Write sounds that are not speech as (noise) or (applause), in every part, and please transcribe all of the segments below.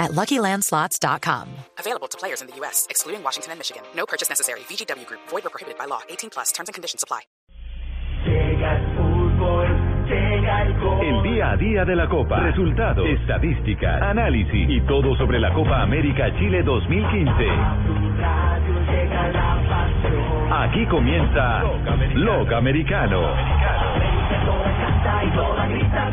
at LuckyLandSlots.com. Available to players in the U.S., excluding Washington and Michigan. No purchase necessary. VGW Group. Void or prohibited by law. 18 plus. Terms and conditions apply. Llega el fútbol, llega el gol. El día a día de la Copa, resultados, estadísticas, análisis y todo sobre la Copa América Chile 2015. Tu radio llega la pasión. Aquí comienza Loca Americano. América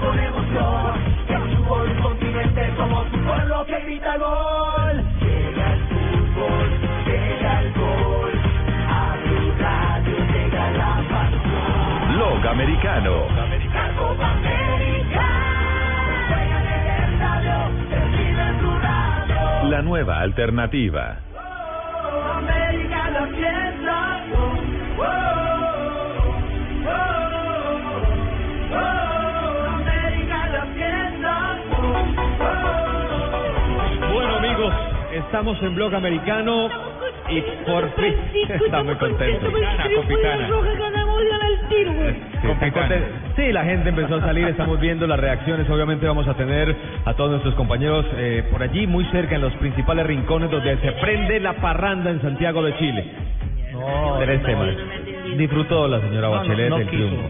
somos un pueblo que grita gol. Llega el fútbol, llega el gol. A radio llega la pasión. Loca Americano. En tu radio. La nueva alternativa. Oh, oh, estamos en Blog Americano y por fin está muy contento. Contento. Sí, la gente empezó a salir, estamos viendo las reacciones, obviamente vamos a tener a todos nuestros compañeros eh, por allí, muy cerca, en los principales rincones donde se prende la parranda en Santiago de Chile. Tres temas. Disfrutó la señora Bachelet el triunfo.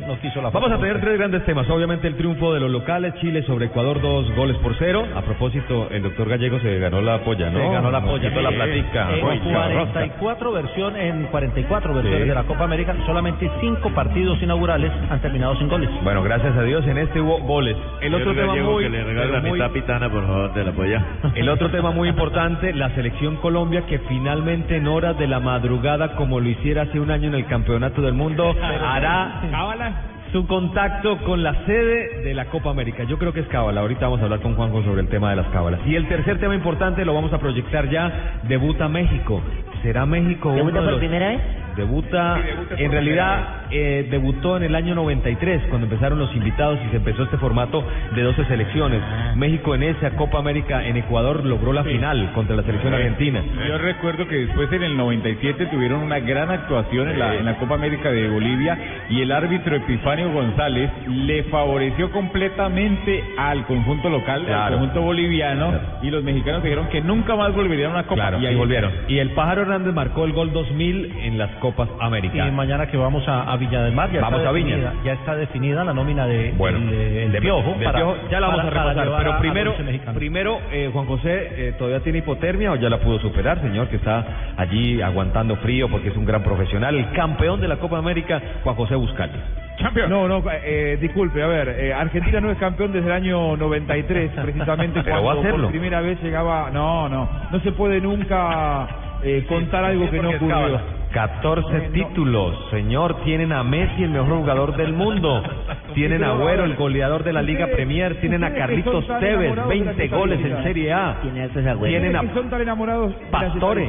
Vamos a tener tres grandes temas. Obviamente el triunfo de los locales, Chile sobre Ecuador, dos goles por cero. A propósito, el doctor Gallego se ganó la polla, ¿no? Se ganó la polla. quitó la platica. En Rosca, rosca. 44 versiones, en 44 versiones Sí. de la Copa América, solamente cinco partidos inaugurales han terminado sin goles. Bueno, gracias a Dios, en este hubo goles. El otro tema muy, que le regale la pero muy- mitad pitana, por favor, de la polla. (laughs) el otro tema muy (laughs) importante, la selección Colombia que finalmente en horas de la madrugada, como lo hiciera hace un año en el Campeonato del Mundo, (laughs) hará su contacto con la sede de la Copa América. Yo creo que es cábala. Ahorita vamos a hablar con Juanjo sobre el tema de las cábalas. Y el tercer tema importante lo vamos a proyectar ya. Debuta México. ¿Será México uno de los- vez? Debuta, en realidad eh, debutó en el año 93 cuando empezaron los invitados y se empezó este formato de 12 selecciones. México en esa Copa América en Ecuador logró la final contra la selección argentina. Yo recuerdo que después en el 97 tuvieron una gran actuación en la, en la Copa América de Bolivia y el árbitro Epifanio González le favoreció completamente al conjunto local, al Claro. conjunto boliviano y los mexicanos dijeron que nunca más volverían a una Copa Claro, y ahí volvieron. Y el Pájaro Hernández marcó el gol 2000 en las Copas Y América. mañana que vamos a, a Viña del Mar, ya Vamos está a Viña. definida, ya está definida la nómina de Bueno, el, de- el de- Piojo. de para- Piojo, ya la vamos para- a repasar, pero primero, primero eh, Juan José eh, todavía tiene hipotermia o ya la pudo superar, señor, que está allí aguantando frío porque es un gran profesional, el campeón de la Copa América, Juan José Buscali. No, no, eh, disculpe, a ver, eh, Argentina no es campeón desde el año 93, (laughs) precisamente Pero va a cuando hacerlo. por primera vez llegaba... No, no, no se puede nunca eh, contar algo que no ocurrió. Cábala. 14 títulos, señor, tienen a Messi, el mejor jugador del mundo, tienen a Agüero, el goleador de la Liga Premier, tienen a Carlitos Tevez, enamorados de la 20 goles en. Serie A, tienen a son tan enamorados Pastore.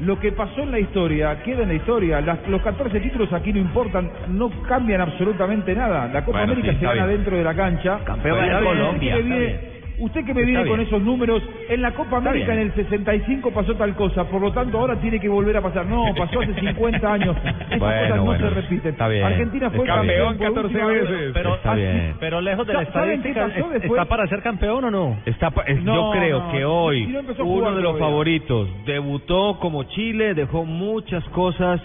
Lo que pasó en la historia queda en la historia. Las- los 14 títulos aquí no importan, no cambian absolutamente nada. La Copa Bueno, América sí, se gana bien. dentro de la cancha. Campeón de Colombia, Usted, que me viene con esos números, en la Copa América en el 65 pasó tal cosa, por lo tanto ahora tiene que volver a pasar. No, (laughs) pasó hace 50 años. (laughs) Esas Bueno, cosas no bueno. se repiten. Está bien. Argentina fue campeón Campeón por 14 última vez. veces. Pero, Está bien. pero lejos de la ¿Saben qué estadística. ¿está para ser campeón o no? Está, pa- es- No, yo creo no, que si hoy no uno de los todavía. favoritos debutó como Chile, dejó muchas cosas,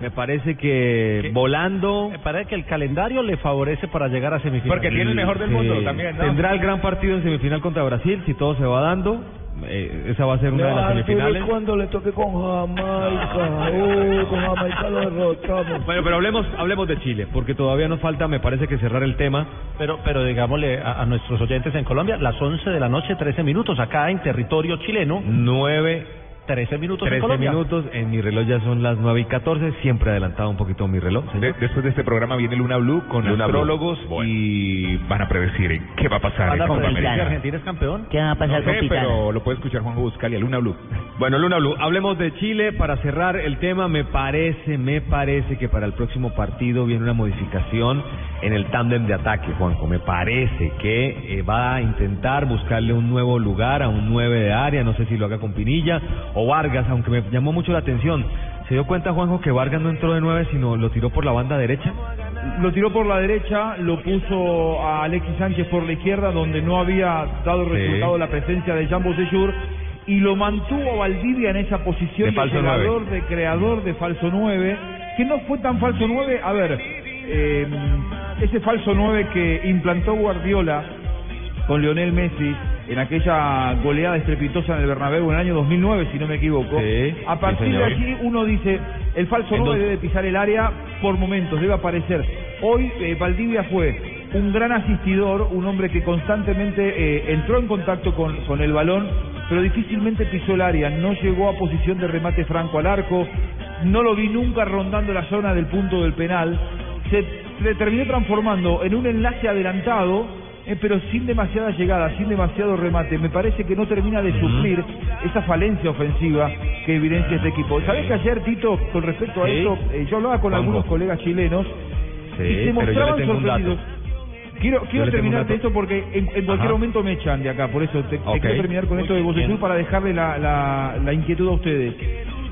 me parece que ¿Qué? volando. Me parece que el calendario le favorece para llegar a semifinal. Porque tiene el mejor del mundo Sí, también, ¿no? Tendrá el gran partido en semifinal contra Brasil, si todo se va dando. eh, esa va a ser una de las semifinales. cuando le toque con Jamaica. Uh, con Jamaica lo derrotamos. Bueno, pero hablemos, hablemos de Chile, porque todavía nos falta, me parece que cerrar el tema. Pero, pero digámosle a, a nuestros oyentes en Colombia, las 11 de la noche, 13 minutos, acá en territorio chileno. 9 13 minutos en 13 Colombia. minutos, en mi reloj ya son las 9 y 14, siempre adelantado un poquito mi reloj. De- después de este programa viene Luna Blue con Luna Blue. astrólogos y van a predecir qué va a pasar Van en a Copa América. Argentina es campeón. ¿Qué va a pasar No con sé, Pitana? pero lo puede escuchar Juanjo Buscalia, Luna Blue. (laughs) Bueno, Luna Blue, hablemos de Chile para cerrar el tema. Me parece, me parece que para el próximo partido viene una modificación en el tándem de ataque, Juanjo. Me parece que eh, va a intentar buscarle un nuevo lugar a un 9 de área. No sé si lo haga con Pinilla o Vargas, aunque me llamó mucho la atención. ¿Se dio cuenta, Juanjo, que Vargas no entró de 9, sino lo tiró por la banda derecha? Lo tiró por la derecha, lo puso a Alexis Sánchez por la izquierda, donde no había dado Sí. resultado la presencia de Jambo Seyur, y lo mantuvo a Valdivia en esa posición De creador, nueve. de creador de falso 9, que no fue tan falso 9, a ver, eh, ese falso 9 que implantó Guardiola con Lionel Messi en aquella goleada estrepitosa en el Bernabéu en el año 2009, si no me equivoco. Sí, a sí, partir de allí uno dice, el falso En 9 dos- debe pisar el área por momentos, debe aparecer. Hoy eh, Valdivia fue un gran asistidor, un hombre que constantemente eh, entró en contacto con, con el balón, pero difícilmente pisó el área, no llegó a posición de remate franco al arco, no lo vi nunca rondando la zona del punto del penal, se, se terminó transformando en un enlace adelantado, eh, pero sin demasiada llegada, sin demasiado remate. Me parece que no termina de suplir esa falencia ofensiva que evidencia este equipo. ¿Sabés que ayer, Tito, con respecto a Sí. esto, eh, yo hablaba con Juanjo. algunos colegas chilenos Sí, y se mostraban sorprendidos. Quiero, quiero le tengo un terminar de dato. esto porque en, en cualquier momento me echan de acá, por eso te, te Ok. quiero terminar con esto de Bocellur para dejarle la, la, la inquietud a ustedes.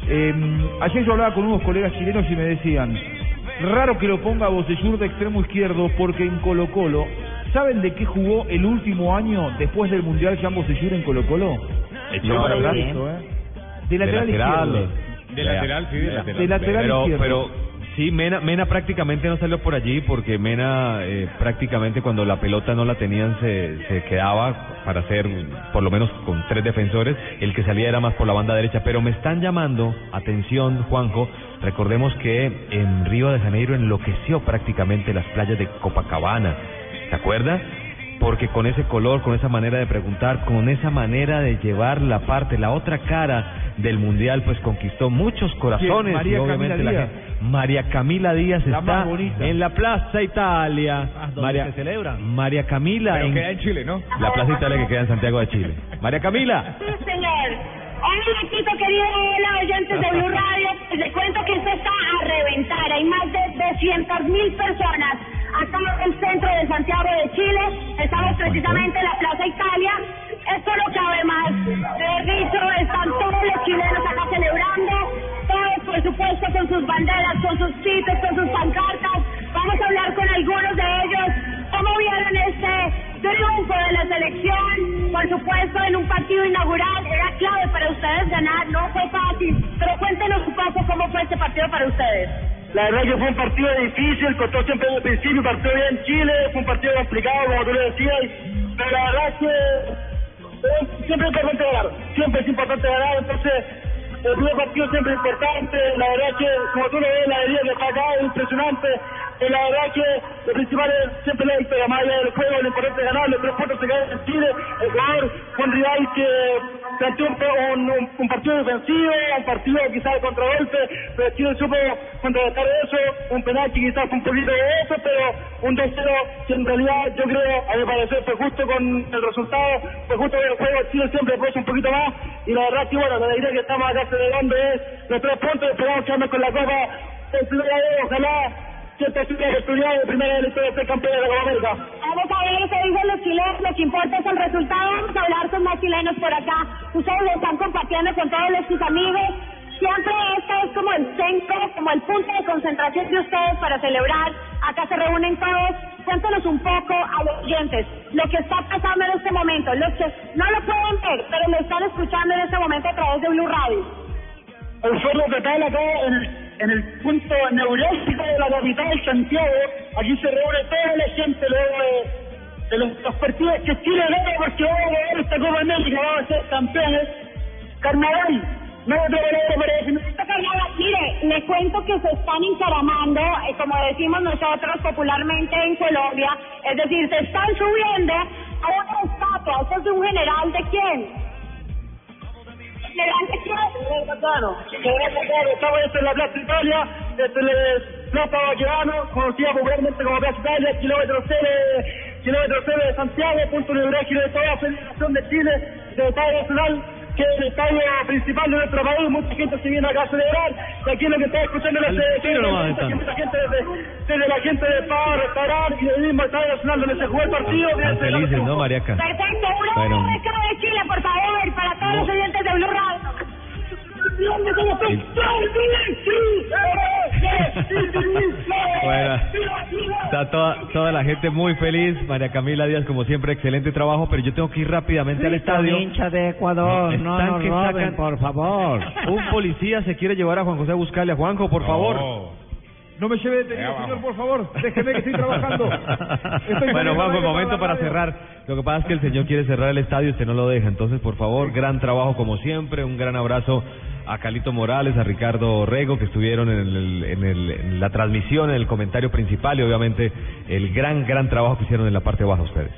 Eh, ayer yo hablaba con unos colegas chilenos y me decían, raro que lo ponga a Bocellur de extremo izquierdo porque en Colo Colo, ¿saben de qué jugó el último año después del Mundial Jean Bocellur en Colo Colo? No, ¿verdad bien. eso, eh? De lateral, De lateral. izquierdo. De lateral, sí, de lateral. De lateral pero, izquierdo. pero sí, Mena, Mena prácticamente no salió por allí porque Mena eh, prácticamente cuando la pelota no la tenían se, se quedaba para hacer por lo menos con tres defensores, el que salía era más por la banda derecha, pero me están llamando, atención Juanjo, recordemos que en Río de Janeiro enloqueció prácticamente las playas de Copacabana, ¿te acuerdas? porque con ese color, con esa manera de preguntar, con esa manera de llevar la parte, la otra cara del mundial, pues conquistó muchos corazones María y obviamente Camila la Díaz. gente- María Camila Díaz La está en la Plaza Italia. Ah, donde María, se celebra. María Camila Pero en queda en Chile, ¿no? la Plaza Italia que queda en Santiago de Chile. María Camila. Sí, señor. Hola, Tito, querido, hola, oyentes de Blue (laughs) Radio. Les cuento que esto está a reventar. Hay más de 200 mil personas acá en el centro de Santiago de Chile. Estamos precisamente en la Plaza Italia. Esto no cabe más. De dicho, están todos los chilenos acá celebrando. Todos, por supuesto, con sus banderas, con sus titos, con sus pancartas. Vamos a hablar con algunos de ellos. ¿Cómo vieron este triunfo de la selección? Por supuesto, en un partido inaugural era clave para ustedes ganar, no fue fácil. Pero cuéntenos un poco cómo fue este partido para ustedes. La verdad que fue un partido difícil, costó siempre desde el principio, partió bien Chile, fue un partido complicado, como tú lo decías, pero la verdad que eh, siempre es importante ganar, siempre es importante ganar, entonces el primer partido siempre es importante, la verdad que como tú lo ves, la que está acá es impresionante, y la verdad que lo principal es siempre la victoria, más allá del juego, lo importante es ganar, los tres puntos se quedan en Chile, el jugador fue un rival que planteó un, un, un- partido defensivo, un partido quizás de contragolpe, pero Chile supo contrarrestar eso, un penal que quizás fue un poquito de eso, pero un 2-0 que en realidad yo creo, a mi parecer, fue justo con el resultado, fue justo con el juego, Chile siempre puso un poquito más, y la verdad que bueno, la alegría que estamos acá celebrando es los tres puntos, esperamos quedarnos con la copa, primera vez, ojalá que esta sea la oportunidad de primera vez en la historia de campeón de la América. Vamos a ver qué dicen los chilenos, lo que importa es el resultado. Vamos a hablar con más chilenos por acá. Ustedes lo están compartiendo con todos los sus amigos. Siempre este es como el centro, como el punto de concentración de ustedes para celebrar. Acá se reúnen todos. Cuéntanos un poco a los oyentes lo que está pasando en este momento. Los que no lo pueden ver, pero lo están escuchando en este momento a través de Blue Radio. el foro total acá en en el punto neurálgico de la capital, Santiago. Aquí se reúne toda la gente luego de, de los, partidos que Chile gana porque vamos a ganar esta Copa América, vamos a ser campeones. Carnaval, no otra. Carnaval, Mire, le cuento que se están encaramando, eh, como decimos nosotros popularmente en Colombia, es decir, se están subiendo a una estatua. ¿Esto es de un general de quién? Estamos en la Plaza Italia, Plaza Baquedano, conocida popularmente como Plaza Italia, kilómetro cero, kilómetro cero de Santiago, punto neurálgico de toda la Federación de Chile, de Estado Nacional, que es el estadio principal de nuestro país, mucha gente se viene acá a celebrar, y aquí lo que está escuchando es la gente, desde, desde la gente de Pau, Restaurante y del mismo Estadio Nacional donde se jugó el partido. Están felices, ¿no, Mariaca? Perfecto, una Bueno. bueno. de Chile, por favor, para todos los oyentes de Blue Radio. Bueno, está toda, toda la gente muy feliz. María Camila Díaz, como siempre, excelente trabajo, pero yo tengo que ir rápidamente al estadio. hinchas de Ecuador, no nos que roben, sacan- por favor. Un policía se quiere llevar a Juan José a buscarle a Juanjo, por favor. No me lleve detenido, señor, por favor. Déjeme que estoy trabajando. Estoy bueno, Juanjo, momento para radio. cerrar. Lo que pasa es que el señor quiere cerrar el estadio y usted no lo deja. Entonces, por favor, gran trabajo como siempre. Un gran abrazo a Calito Morales, a Ricardo Rego, que estuvieron en, el- en el- en la transmisión, en el comentario principal y obviamente el gran, gran trabajo que hicieron en la parte baja ustedes.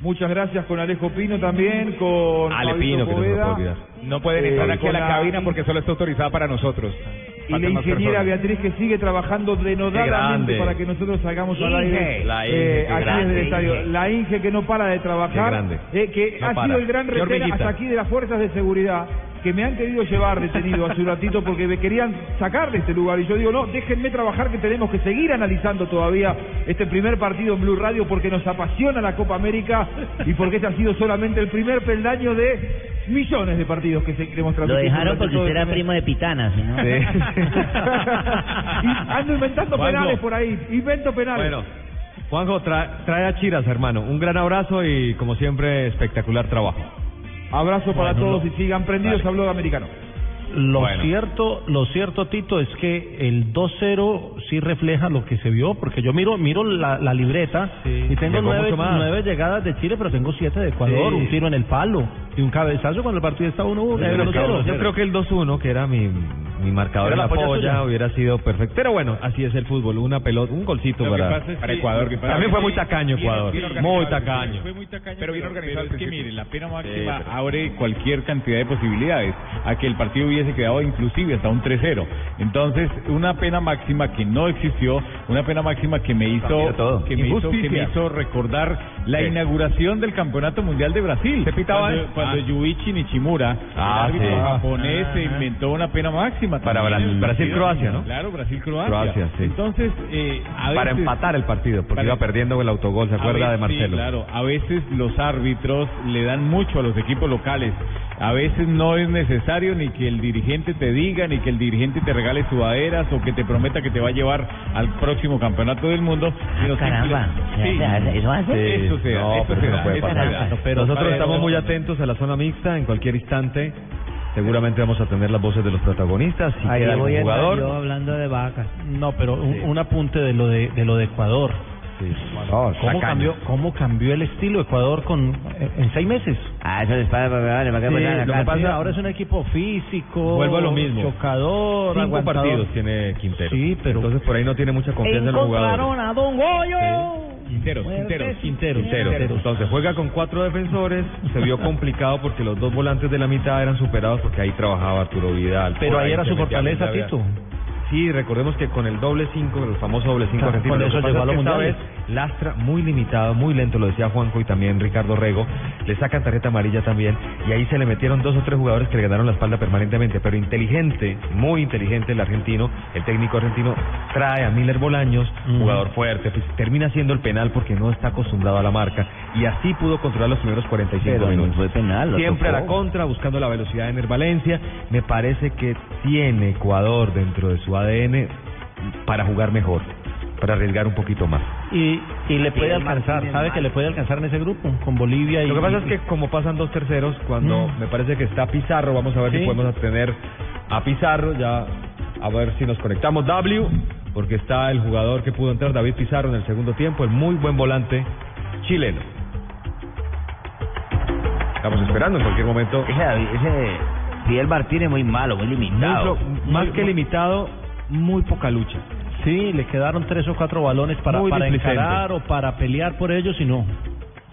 Muchas gracias con Alejo Pino también, con Ale Fabito Pino, que no se puede olvidar. No pueden Eh, entrar aquí a la cabina porque solo está autorizada para nosotros. Y la Faltan ingeniera personas. Beatriz que sigue trabajando denodadamente para que nosotros salgamos al Inge. aire La Inge, eh, aquí grande, desde el estadio. Inge. La Inge que no para de trabajar, Qué grande. eh, que No ha para. sido el gran hormiguita. hasta aquí de las fuerzas de seguridad que me han querido llevar detenido hace un ratito porque me querían sacar de este lugar y yo digo, no, déjenme trabajar que tenemos que seguir analizando todavía este primer partido en Blue Radio porque nos apasiona la Copa América y porque este ha sido solamente el primer peldaño de millones de partidos que seguiremos Lo transmitiendo dejaron porque usted era primer- primo de Pitana, ¿sí, no? (laughs) y ando inventando Juanjo. penales por ahí, invento penales. Bueno, Juanjo, tra- trae a Chiras, hermano. Un gran abrazo y, como siempre, espectacular trabajo. Abrazo para Bueno, todos no. y sigan prendidos, Vale. habló de americano. Lo Bueno. cierto, lo cierto, Tito, es que el 2-0 sí refleja lo que se vio, porque yo miro, miro la, la libreta y tengo nueve, nueve llegadas de Chile, pero tengo siete de Ecuador, Sí. un tiro en el palo y un cabezazo cuando el partido está 1-1. Yo 1-0. creo que el 2-1, que era mi, mi marcador en la la polla hubiera sido perfecto. Pero bueno, así es el fútbol. Una pelota, un golcito para, para que- Ecuador. que También fue muy tacaño Ecuador. bien Muy tacaño. principio, Fue muy tacaño, pero bien organizado. Pero es que mire, la pena máxima Sí, pero- abre cualquier cantidad de posibilidades a que el partido hubiese quedado inclusive hasta un 3-0. Entonces, una pena máxima que no existió, una pena máxima que me hizo que me hizo, que Injusticia. me hizo recordar la inauguración del Campeonato Mundial de Brasil. ¿Se pitaba cuando, cuando Ah. Yuichi Nishimura, Ah, el árbitro sí. japonés, se inventó una pena máxima Para. Brasil-Croacia, ¿no? Claro, Brasil-Croacia. Croacia, sí. Entonces, eh, a Para empatar el partido, porque Para- iba perdiendo el autogol, ¿se acuerda de veces- sí, Marcelo? claro, a veces los árbitros le dan mucho a los equipos locales. A veces no es necesario ni que el dirigente te diga, ni que el dirigente te regale sudaderas o que te prometa que te va a llevar al próximo campeonato del mundo. Sino Caramba, simple- ¿eso hace? ¿Eso hace? Sí. Eso se da, No, eso pero se no puede eso se pasar. da. Pero Nosotros estamos muy atentos a la zona mixta. En cualquier instante, seguramente vamos a tener las voces de los protagonistas. Si Ahí queda voy estar yo jugador. hablando de vacas. No, pero un, un apunte de lo de, de lo de Ecuador. Sí. ¿Cómo tacaño. cambió, ¿Cómo cambió el estilo Ecuador con en, en seis meses? Ah, eso les pasa, vale, ¿para Sí, la lo que pasa- Sí, ahora es un equipo físico, Vuelvo a lo mismo. chocador, Cinco aguantador. partidos tiene Quintero. Sí, pero- Entonces por ahí no tiene mucha confianza en los jugadores. Encontraron a Don Goyo. Quinteros, Quinteros. Quintero, Quintero. Quintero. Entonces juega con cuatro defensores, se vio complicado porque los dos volantes de la mitad eran superados porque ahí trabajaba Arturo Vidal. Pero ahí era su fortaleza, Tito. Sí, recordemos que con el doble cinco, el famoso doble cinco Claro, argentino, eso llegó a los mundiales. vez Lastra muy limitado, muy lento, lo decía Juanjo y también Ricardo Rego, le sacan tarjeta amarilla también y ahí se le metieron dos o tres jugadores que le ganaron la espalda permanentemente, pero inteligente, muy inteligente el argentino, el técnico argentino trae a Miller Bolaños, jugador fuerte, pues, termina siendo el penal porque no está acostumbrado a la marca y así pudo controlar los primeros 45 Pero no minutos. fue penal, lo Siempre a la contra, buscando la velocidad en el Valencia. Me parece que tiene Ecuador dentro de su ADN para jugar mejor, para arriesgar un poquito más. Y, y le puede alcanzar, sabe que le puede alcanzar en ese grupo, con Bolivia y... Lo que pasa es que como pasan dos terceros, cuando Mm. me parece que está Pizarro, vamos a ver Sí. si podemos tener a Pizarro, ya a ver si nos conectamos W, porque está el jugador que pudo entrar, David Pizarro, en el segundo tiempo, el muy buen volante chileno. Estamos esperando en cualquier momento. Ese, David- ese Fidel Martínez muy malo, muy limitado. más que limitado, muy poca lucha. Sí, le quedaron tres o cuatro balones para, Muy para encarar o para pelear por ellos y no.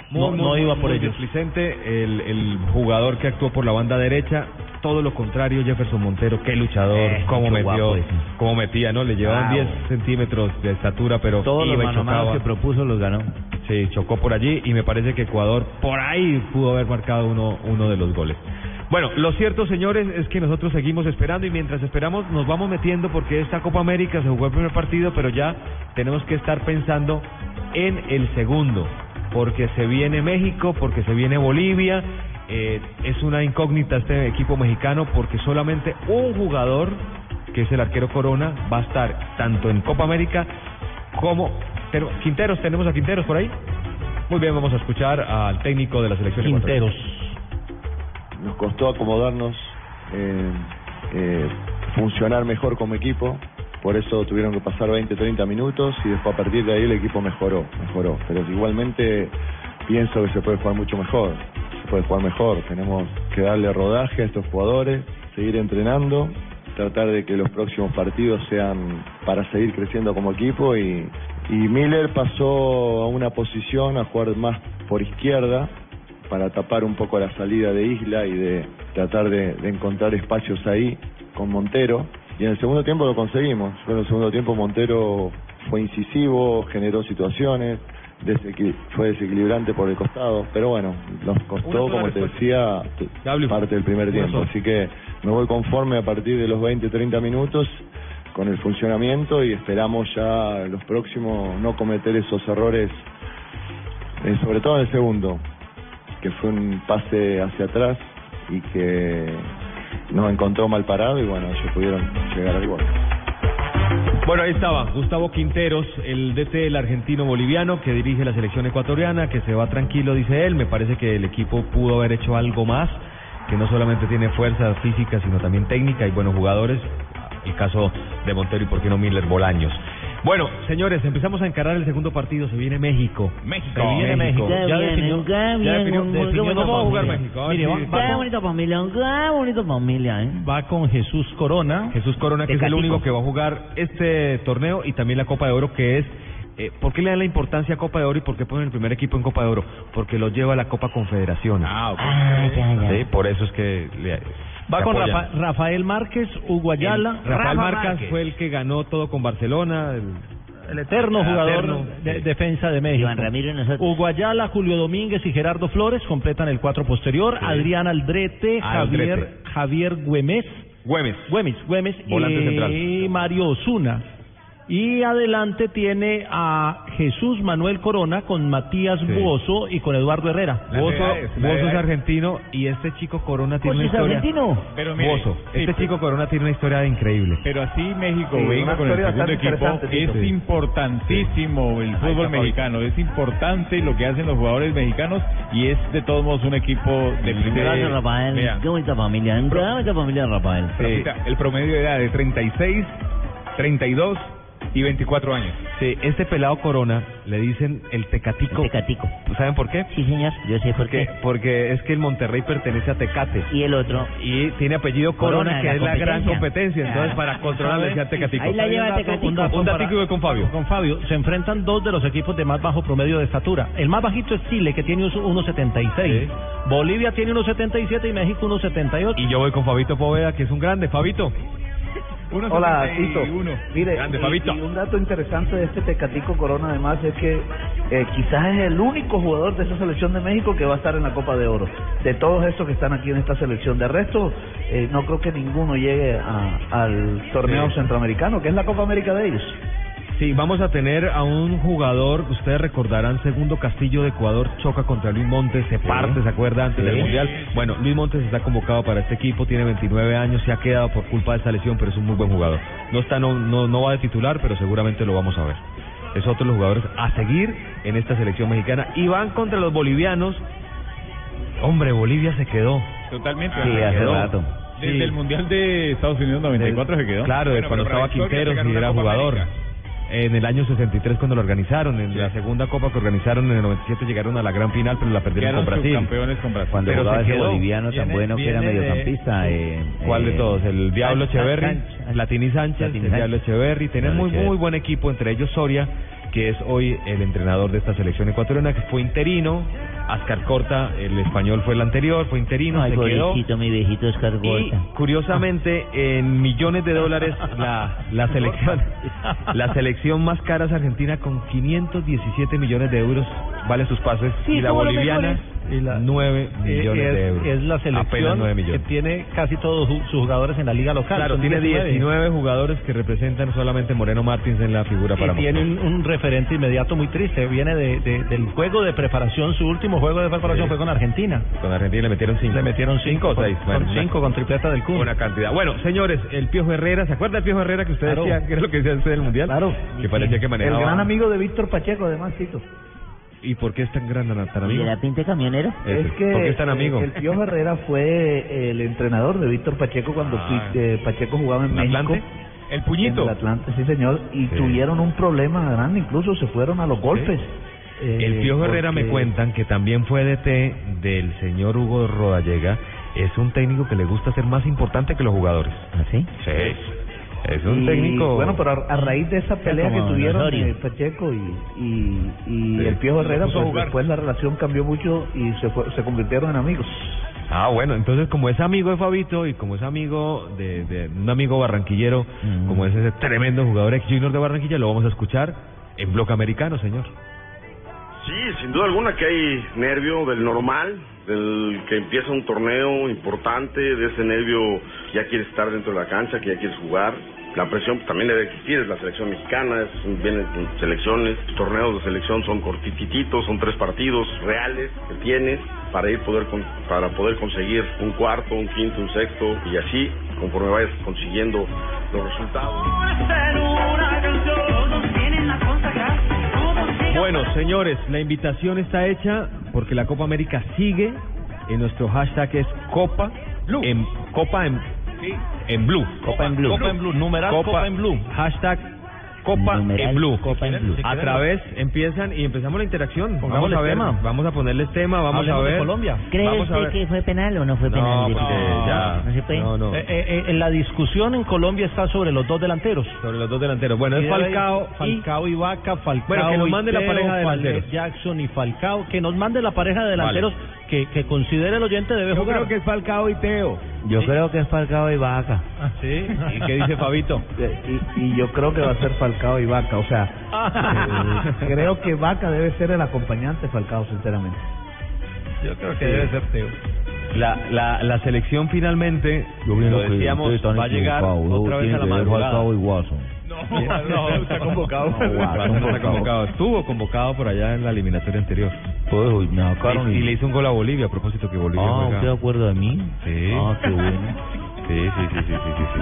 Muy, no, muy, no iba por muy ellos. displicente, el, el jugador que actuó por la banda derecha todo lo contrario Jefferson Montero, qué luchador, Eh, cómo metió, cómo metía, ¿no? Le llevaban Bravo. 10 centímetros de estatura, pero Todos los iba y mano que propuso los ganó. Sí, chocó por allí y me parece que Ecuador por ahí pudo haber marcado uno, uno de los goles. Bueno, lo cierto, señores, es que nosotros seguimos esperando y mientras esperamos nos vamos metiendo porque esta Copa América se jugó el primer partido, pero ya tenemos que estar pensando en el segundo, porque se viene México, porque se viene Bolivia. eh, es una incógnita este equipo mexicano porque solamente un jugador, que es el arquero Corona, va a estar tanto en Copa América como Quinteros, tenemos a Quinteros por ahí. Muy bien, vamos a escuchar al técnico de la selección Quinteros. Nos costó acomodarnos, eh, eh, funcionar mejor como equipo, por eso tuvieron que pasar 20, 30 minutos y después a partir de ahí el equipo mejoró, mejoró. Pero igualmente pienso que se puede jugar mucho mejor, se puede jugar mejor, tenemos que darle rodaje a estos jugadores, seguir entrenando, tratar de que los próximos partidos sean para seguir creciendo como equipo. Y, y Miller pasó a una posición a jugar más por izquierda, para tapar un poco la salida de Isla y de tratar de, de encontrar espacios ahí con Montero. Y en el segundo tiempo lo conseguimos. En el segundo tiempo Montero fue incisivo, generó situaciones, desequil- fue desequilibrante por el costado, pero bueno, nos costó, como te decía, parte del primer tiempo. sola. Así que me voy conforme a partir de los 20, 30 minutos con el funcionamiento y esperamos ya los próximos no cometer esos errores, eh, sobre todo en el segundo, que fue un pase hacia atrás y que nos encontró mal parado y bueno, ellos pudieron llegar al gol. Bueno, ahí estaba Gustavo Quinteros, el DT del argentino boliviano que dirige la selección ecuatoriana, que se va tranquilo, dice él. Me parece que el equipo pudo haber hecho algo más, que no solamente tiene fuerza física, sino también técnica y buenos jugadores. El caso de Montero y por qué no Miller Bolaños. Bueno, señores, empezamos a encarar el segundo partido. Se viene México. México. Se viene México. Ya definió, ya definió, definió bonita cómo va a jugar. México. Mire, va- Qué bonita familia, qué bonita familia, ¿eh? Va con Jesús Corona. Jesús Corona, que es el único que va a jugar este torneo y también la Copa de Oro, que es... Eh, ¿Por qué le dan la importancia a Copa de Oro y por qué ponen el primer equipo en Copa de Oro? Porque lo lleva a la Copa Confederaciones. Ah, ok. Ah, ya, ya. Sí, por eso es que le, Va con. Rafa- Rafael Márquez, Hugo Ayala. El- Rafael Márquez, fue el que ganó todo con Barcelona. el- el eterno el jugador eterno, de sí. defensa de México. Iván nosotros. Ayala, Julio Domínguez y Gerardo Flores completan el cuatro posterior. Sí. Adrián Aldrete, Javier, Aldrete. Javier Güemes, Güemes. Güemes, Güemes Volante y central. Mario Osuna. Y adelante tiene a Jesús Manuel Corona con Matías Sí. Buoso y con Eduardo Herrera. Las Bozo, Bozo es edades. argentino y este chico Corona tiene ¿Vos una historia. argentino? Pero mire, Bozo. sí, Este pues, chico Corona tiene una historia increíble. Pero así México Sí, venga con el segundo equipo, es importantísimo el fútbol mexicano, es importante lo que hacen los jugadores mexicanos y es de todos modos un equipo de primera. Gracias, Rafael. Vea, Qué bonita familia, qué bonita familia, Rafael. El promedio de edad de 36, 32 y 24 años. Sí, este pelado Corona le dicen el Tecatico. Tecatico. ¿Saben por qué? Sí, señor, yo sé por Porque, qué. porque es que el Monterrey pertenece a Tecate. Y el otro. Y tiene apellido Corona, Corona, que la es la gran competencia. Entonces, para controlarle decía Tecatico. Ahí la lleva Tecatico. un datico y voy con Fabio. Con Fabio, se enfrentan dos de los equipos de más bajo promedio de estatura. El más bajito es Chile, que tiene un- 1.76. Sí. Bolivia tiene 1.77 y México 1.78. Y yo voy con Fabito Poveda, que es un grande. Fabito. Hola, Tito. Mire, Grande, y- Fabito. y un dato interesante de este Tecatico Corona además es que eh, quizás es el único jugador de esa selección de México que va a estar en la Copa de Oro. De todos estos que están aquí en esta selección. De resto, eh, no creo que ninguno llegue a- al torneo Sí. centroamericano, que es la Copa América de ellos. Sí, vamos a tener a un jugador, ustedes recordarán, segundo Castillo de Ecuador choca contra Luis Montes, se parte, ¿se acuerda? Antes del. Mundial. Bueno, Luis Montes está convocado para este equipo, tiene 29 años, se ha quedado por culpa de esta lesión, pero es un muy buen jugador. No está, no, no, no va de titular, pero seguramente lo vamos a ver. Es otro de los jugadores a seguir en esta selección mexicana. Y van contra los bolivianos. Hombre, Bolivia se quedó. Totalmente. Sí, se hace quedó. rato. Desde Sí. el Mundial de Estados Unidos 94 se quedó. Claro, de Bueno, cuando estaba ganó y era jugador. América. En el año 63 cuando lo organizaron, en Sí. la segunda copa que organizaron en el 97 llegaron a la gran final, pero la perdieron con Brasil. subcampeones con Brasil. Cuando Pero jugaba se ese boliviano tan Viene- bueno que era mediocampista. Eh, ¿Cuál de eh, todos? El Diablo Sánchez. Platini Sánchez, Platini el Diablo. Tienen Diablo muy, muy buen equipo, entre ellos Soria, que es hoy el entrenador de esta selección ecuatoriana, que fue interino. Ascar Corta, el español fue el anterior, fue interino, Ay, se quedó. mi viejito Oscar Y curiosamente, en millones de dólares, (laughs) la, la selección (laughs) la selección más cara es Argentina con 517 millones de euros vale sus pases Sí, y la boliviana mejores. Y la- 9 Eh, millones es, de euros. es la selección 9 que tiene casi todos sus jugadores en la liga local. Claro, son tiene 19 jugadores que representan solamente Moreno Martins en la figura para y tiene un, un referente inmediato muy triste. Viene de, de- del juego de preparación. Su último juego de preparación Sí. fue con Argentina. Con Argentina le metieron 5. Le metieron cinco, o 6. con- con cinco, con tripleta del Kun. Una cantidad. Bueno, señores, el Piojo Herrera, ¿se acuerda del Piojo Herrera que usted Claro. decía que era lo que decía usted del Mundial? Claro. Que parecía que El manejaba. gran amigo de Víctor Pacheco, además, Tito. ¿Y por qué es tan gran tan amigo? ¿Y de la pinta camionero? Ese. Es que ¿Por qué es tan amigo? eh, el Piojo Herrera fue el entrenador de Víctor Pacheco cuando Ah. Eh, Pacheco jugaba en ¿En México. Atlante? El puñito. En el Atlante, sí señor, y Sí. tuvieron un problema grande, incluso se fueron a los golpes. Eh, El Piojo Herrera me cuentan que también fue DT del señor Hugo Rodallega. Es un técnico que le gusta ser más importante que los jugadores. ¿Ah, sí? Sí. Es un Y, técnico. Bueno, pero a, a raíz de esa pelea que tuvieron eh, Pacheco y, y, y Sí. el Piojo Herrera, pues después la relación cambió mucho y se, fue- se convirtieron en amigos. Ah, bueno, entonces como es amigo de Fabito y como es amigo de, de un amigo barranquillero, Mm. como es ese tremendo jugador ex junior de Barranquilla, lo vamos a escuchar en bloque americano, señor. Sí, sin duda alguna que hay nervio del normal, del que empieza un torneo importante, de ese nervio ya quieres estar dentro de la cancha, que ya quieres jugar. La presión también debe existir, es la selección mexicana, es, vienen selecciones, torneos de selección son cortititos, son tres partidos reales que tienes para ir poder para poder conseguir un cuarto, un quinto, un sexto y así conforme vayas consiguiendo los resultados. Bueno, señores, la invitación está hecha porque la Copa América sigue. En nuestro hashtag es Copa En, Copa en, en Blue. Copa en Blue. Copa en Blue, numeral Copa en Blue. Hashtag Copa Numeral en Blue. Copa en Blue. A través empiezan y empezamos la interacción. Vamos a ver, tema. vamos a ponerles tema, vamos Hablemos a de ver. Colombia. ¿Cree Vamos a usted ver. que fue penal o no fue penal? No, Tito? ya. ¿No se puede? No, no. Eh, eh, eh, la discusión en Colombia está sobre los dos delanteros. Sobre los dos delanteros. Bueno, es Falcao. y- Falcao y Vaca, Falcao Bueno, que nos y mande la pareja de delanteros. Jackson y Falcao, que nos mande la pareja de delanteros que, que considere el oyente debe Yo jugar. creo que es Falcao y Teo. Yo creo que es Falcao y Vaca. Ah, sí. ¿Y qué dice Fabito? (laughs) Eh, Y, y yo creo que va a ser Falcao y Vaca, o sea, (laughs) eh, creo que Vaca debe ser el acompañante de Falcao, sinceramente. Yo creo que debe ser Teo. La, la, la selección finalmente, lo decíamos, va a llegar otra vez a la madrugada. y Watson. No, no, está convocado. Watson, No, está convocado. Estuvo convocado por allá en la eliminatoria anterior. Pues, me Y, y le hizo un gol a Bolivia a propósito que Bolivia Ah, juega. ¿usted de acuerdo de mí? Sí. Ah, qué bueno. (laughs) Sí, sí, sí, sí, sí, sí,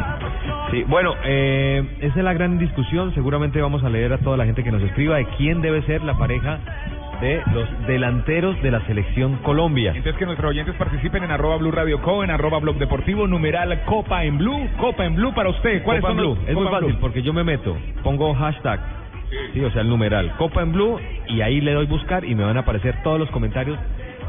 sí. Bueno, eh, esa es la gran discusión. Seguramente vamos a leer a toda la gente que nos escriba de quién debe ser la pareja de los delanteros de la selección Colombia. Entonces que nuestros oyentes participen en arroba Blue Radio Co, en arroba Blog Deportivo, numeral Copa en Blue, Copa en Blue para usted. ¿Cuáles Copa son en Blue. los- Es muy Copa en fácil Blue? porque yo me meto, pongo hashtag, sí, o sea, el numeral, Copa en Blue, y ahí le doy buscar y me van a aparecer todos los comentarios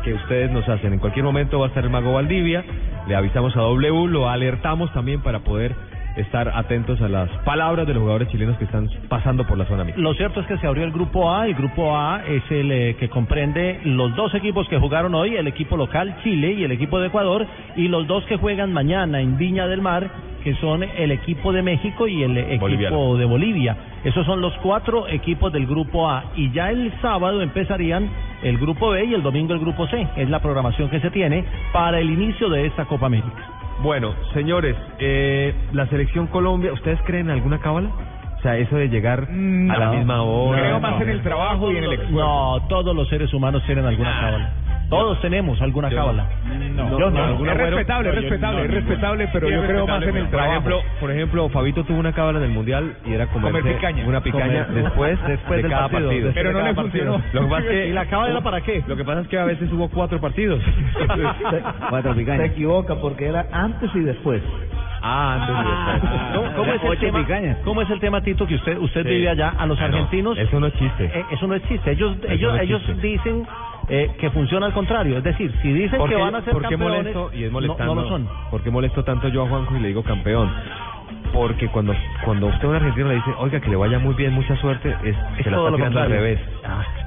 que ustedes nos hacen. En cualquier momento va a estar el Mago Valdivia, le avisamos a W, lo alertamos también para poder estar atentos a las palabras de los jugadores chilenos que están pasando por la zona mixta. Lo cierto es que se abrió el grupo A. El grupo A es el eh, que comprende los dos equipos que jugaron hoy, el equipo local Chile y el equipo de Ecuador, y los dos que juegan mañana en Viña del Mar, que son el equipo de México y el equipo Boliviano. de Bolivia. Esos son los cuatro equipos del grupo A. Y ya el sábado empezarían el grupo B y el domingo el grupo C. Es la programación que se tiene para el inicio de esta Copa América. Bueno, señores, eh, la selección Colombia, ¿ustedes creen en alguna cábala? O sea, eso de llegar a la misma hora. Creo más en el trabajo y en el esfuerzo. No, todos los seres humanos tienen alguna cábala. Todos tenemos alguna cábala. No, Yo no, no, alguna es respetable, es respetable, es respetable, pero yo es creo más en el pero, trabajo. Por ejemplo, por ejemplo, Fabito tuvo una cábala en el mundial y era Comer picaña. una picaña Comer- después, después de del cada partido, Pero no le partido. funcionó. Lo que pasa es que (laughs) ¿Y la cábala era para qué? Lo que pasa es que a veces hubo cuatro partidos. (laughs) Cuatro Se picañas. equivoca porque era antes y después. ah, antes y después. ¿Cómo, cómo es el tema, picañas. ¿Cómo es el tema, Tito, que usted usted Sí. vive allá? A los Ah, no, argentinos, eso no es chiste. eh, eso no existe. Ellos Eso ellos no es ellos chiste. dicen eh, que funciona al contrario. Es decir, si dicen ¿Por que van a ser por qué campeones, molesto? Y es no- molestando. no, lo son. ¿Por qué molesto tanto yo a Juanjo y le digo campeón? porque cuando cuando usted a un argentino le dice, oiga, que le vaya muy bien, mucha suerte, es, Es se la está lo tirando al revés.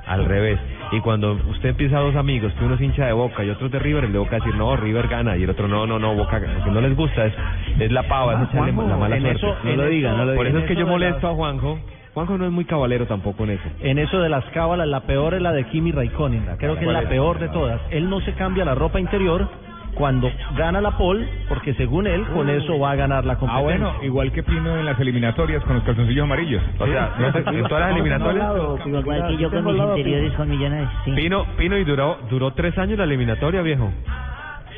Al revés. Y cuando usted empieza a dos amigos, que uno es hincha de Boca y otro es de River, el de Boca decir, no, River gana, y el otro, no, no, no, Boca gana. Lo que no les gusta es, es la pava, es echarle Juanjo, la mala suerte. eso- No lo diga, no lo Por diga. eso es que yo molesto a Juanjo. Juanjo no es muy cabalero tampoco en eso. En eso de las cábalas, la peor es la de Kimi Raikkonen. Creo que es ¿Cuál la es? peor de todas. Él no se cambia la ropa interior cuando gana la pole, porque según él, con eso va a ganar la Ah, competencia. bueno, igual que Pino en las eliminatorias con los calzoncillos amarillos. O sea, no te- en todas las eliminatorias. Igual que yo con mis interiores con millones. Pino, Pino y duró, duró tres años la eliminatoria, viejo.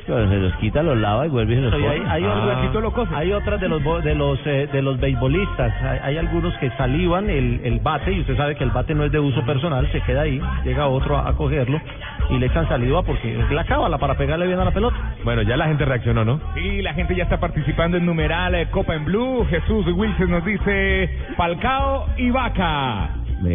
Pero se los quita, los lava y vuelve y se los Oye, hay, pone. hay, otras- hay otras de los bo- de los eh, de los beisbolistas. Hay, hay algunos que salivan el, el bate y usted sabe que el bate no es de uso personal, se queda ahí, llega otro a, a cogerlo y le echan saliva porque es la cábala para pegarle bien a la pelota. Bueno, ya la gente reaccionó, ¿no? Sí, la gente ya está participando en numeral eh, Copa en Blue. Jesús Wilson nos dice Falcao y Vaca.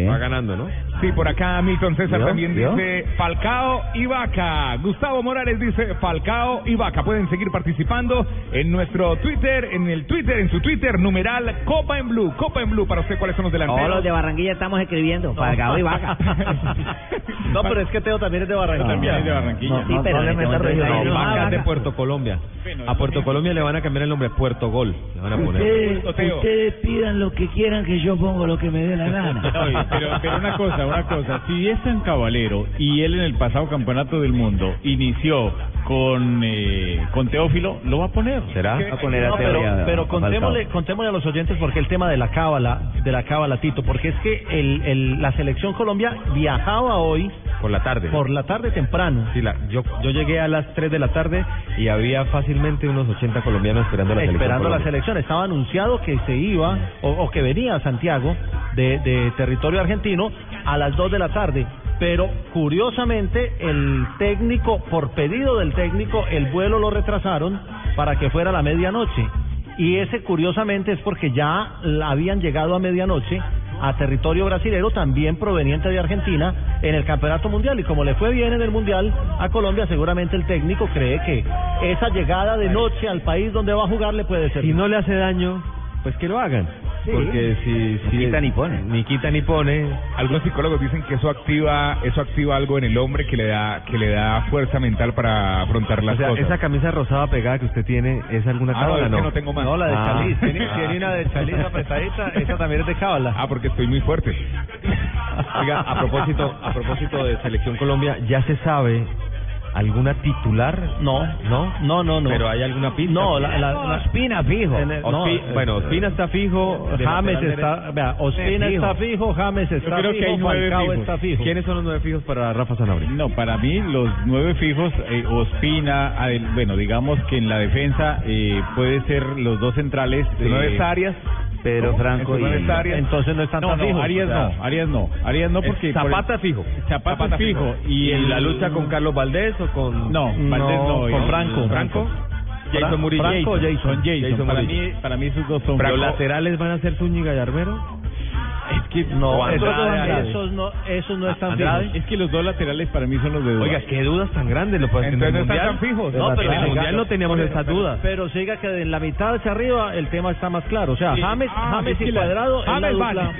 Va ganando, ¿no? Sí, por acá Milton César también dice Falcao y Vaca. Gustavo Morales dice Falcao y Vaca. Pueden seguir participando en nuestro Twitter, en el Twitter, en su Twitter, numeral Copa en Blue. Copa en Blue, para usted, ¿cuáles son los delanteros? Todos los de Barranquilla estamos escribiendo. Falcao y Vaca. (laughs) No, pero es que Teo también es de Barranquilla. También es de Barranquilla. No, sí, pero No, no, Vaca es de. Puerto Colombia. A Puerto Colombia le van a cambiar el nombre, Puerto Gol. Le van a poner. Ustedes, ustedes pidan lo que quieran que yo pongo lo que me dé la gana. (laughs) Oye, pero, pero una cosa, una cosa, si es tan caballero y él en el pasado campeonato del mundo inició con eh, con Teófilo, lo va a poner. ¿Será? Va No, pero, pero contémosle, contémosle a los oyentes porque el tema de la cábala, de la cábala, Tito, porque es que el, el, la selección Colombia viajaba hoy Por la tarde. por la tarde temprano. Sí, la, yo, yo llegué a las 3 de la tarde y había fácilmente unos 80 colombianos esperando la selección. esperando la selección. Estaba anunciado que se iba o, o que venía a Santiago de, de territorio argentino a las 2 de la tarde. Pero curiosamente el técnico, por pedido del técnico, el vuelo lo retrasaron para que fuera a la medianoche. Y ese curiosamente es porque ya habían llegado a medianoche a territorio brasilero, también proveniente de Argentina, en el Campeonato Mundial. Y como le fue bien en el Mundial a Colombia, seguramente el técnico cree que esa llegada de noche al país donde va a jugar le puede ser. Si no le hace daño, pues que lo hagan. Sí. Porque si, si quita es- ni pone. Ni quita ni pone. Algunos psicólogos dicen que eso activa, eso activa algo en el hombre que le da, que le da fuerza mental para afrontar las O sea, cosas. esa camisa rosada pegada que usted tiene, ¿es alguna Ah, no, cábala es no? que no tengo más. No, la de Ah. Chalís. Tiene, (laughs) tiene una de Chalís apretadita, esa también es de cábala. Ah, porque estoy muy fuerte. (laughs) Oiga, a propósito, a propósito de Selección Colombia, ¿ya se sabe alguna titular? No, ¿No? no, no, no. Pero hay alguna pista. No, la, la, la- Ospina fijo. en el- no, Ospi- eh, bueno, Ospina está fijo. James está, vea, Ospina fijo. está fijo, James está creo que fijo, hay nueve Falcao fijos. está fijo. ¿Quiénes son los nueve fijos para Rafa Sanabria? No, para mí los nueve fijos, eh, Ospina, bueno, digamos que en la defensa eh, puede ser los dos centrales. De nueve eh, Arias, Pedro Franco y... Entonces no están No, tan no, fijos. Arias o sea, no, Arias no, Arias no porque por el- Zapata fijo. Zapata, Zapata fijo y, ¿Y el- la lucha con Carlos Valdés o con.? No, Valdés no, con Franco. Franco. Fra- Jason Murillo. Franco Jason. Son Jason. Jason para Murillo. mí, para mí esos dos son ¿Los Franco- laterales van a ser Zúñiga y Armero? Que No, Andrade. esos no, esos no están Andrade. fijos. es que los dos laterales para mí son los de duda. Oiga, qué dudas tan grandes. Lo pueden Entonces en el no están fijos. No, pero en el mundial no teníamos pero- esas dudas. Pero siga que en la mitad hacia arriba el tema está más claro. O sea, Sí. James, Ah, James es y Cuadrado James.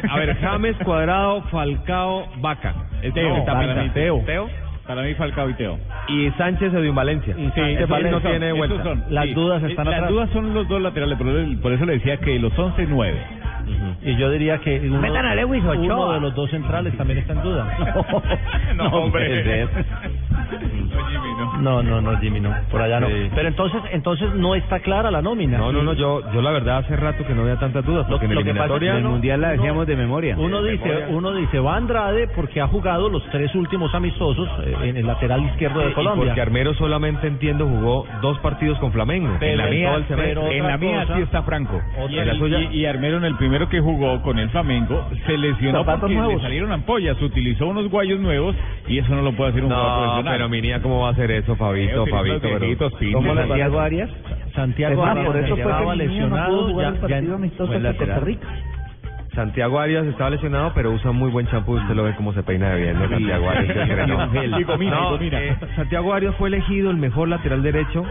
A ver, James, Cuadrado, Falcao, Vaca. Es Teo, lo que está para pintando. mí, Teo. Teo. Para mí Falcao y Teo. Y Sánchez de Valencia. Y Sánchez Valencia. no tiene vuelta. son, Las dudas están Las atrás. dudas son los dos laterales, por eso, le decía que los 11 9. Y yo diría que uno, Metan a Lewis Ochoa. uno de los dos centrales también está en duda. (laughs) No, hombre. puede ser. No, no, no, Jimmy, no. Por allá no. Sí. Pero entonces, entonces no está clara la nómina. No, no, no, yo, yo la verdad hace rato que no había tantas dudas, porque en lo que pasa es que eliminatoria... En el mundial la uno- decíamos de memoria. Uno de dice, memoria. uno dice, va Andrade porque ha jugado los tres últimos amistosos eh, en el lateral izquierdo de Y Colombia. porque Armero solamente entiendo jugó dos partidos con Flamengo. Pero en la en mía, el pero En la mía cosa- sí está Franco. Y, en la el- suya- y- y Armero en el primero que jugó con el Flamengo se lesionó Zapatos porque nuevos. le salieron ampollas, utilizó unos guayos nuevos y eso no lo puede hacer un jugador No, profesional. pero mi niña, ¿cómo va a hacer eso, Fabito, utiliza Fabito? Pero... viejitos. ¿Cómo Santiago? Arias? Santiago Arias por eso fue lesionado, ya, el partido amistoso Costa. Rica. Santiago Arias estaba lesionado, pero usa muy buen champú. Usted lo ve cómo se peina de bien, ¿no? Santiago Arias. (laughs) No, eh, Santiago Arias fue elegido el mejor lateral derecho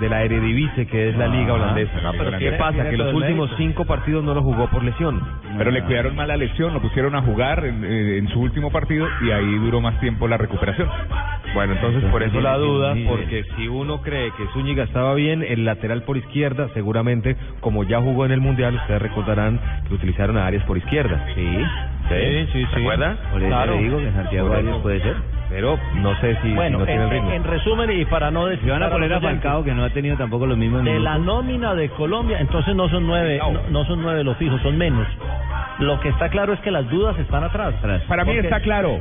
de la Eredivisie, que es la liga Ah, holandesa. no, pero ¿Qué tiene- pasa? tiene Que los últimos cinco partidos no los jugó por lesión. Pero le cuidaron mal la lesión, lo pusieron a jugar en, eh, en su último partido y ahí duró más tiempo la recuperación. Bueno, entonces por eso la duda, Sí. porque si uno cree que Zúñiga estaba bien, el lateral por izquierda, seguramente, como ya jugó en el Mundial, ustedes recordarán que utilizaron a Arias por izquierda. Sí, sí, sí, ¿Se acuerda? Por eso le digo que Santiago Arias puede ser. Pero no sé si, si Bueno, no tiene el en, ritmo. en resumen y para no decir Si van a poner a Falcao, que no ha tenido tampoco los mismos de minutos. la nómina de Colombia, entonces no son nueve, no, no son nueve los fijos, son menos. Lo que está claro es que las dudas están atrás. Para mí está claro.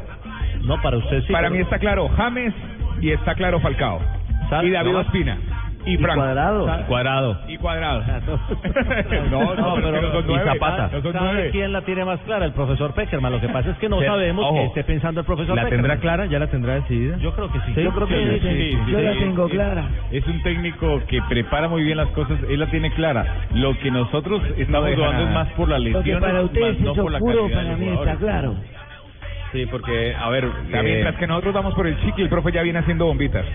No, para usted sí. Para pero- mí está claro James y está claro Falcao. Sal- y David no. Ospina. Y, Franco. Sal- Cuadrado. Y Cuadrado. (laughs) (laughs) No, no, no, pero no son y nueve. Zapata. No son ¿Sabe nueve. quién la tiene más clara? El profesor Peckerman. Lo que pasa es que no Sí, sabemos ojo. qué esté pensando el profesor ¿La Peckerman. tendrá clara? ¿Ya la tendrá decidida? Yo creo que sí. Sí, Yo creo que sí, sí. sí, Yo la es- tengo es- clara. Es un técnico que prepara muy bien las cosas, él la tiene clara. Lo que nosotros estamos deja dudando es más por la lesión, que para ustedes más no es por la oscuro, para mí está claro. Sí, porque, a ver... Eh, mientras que nosotros vamos por el chiqui, el profe ya viene haciendo bombitas.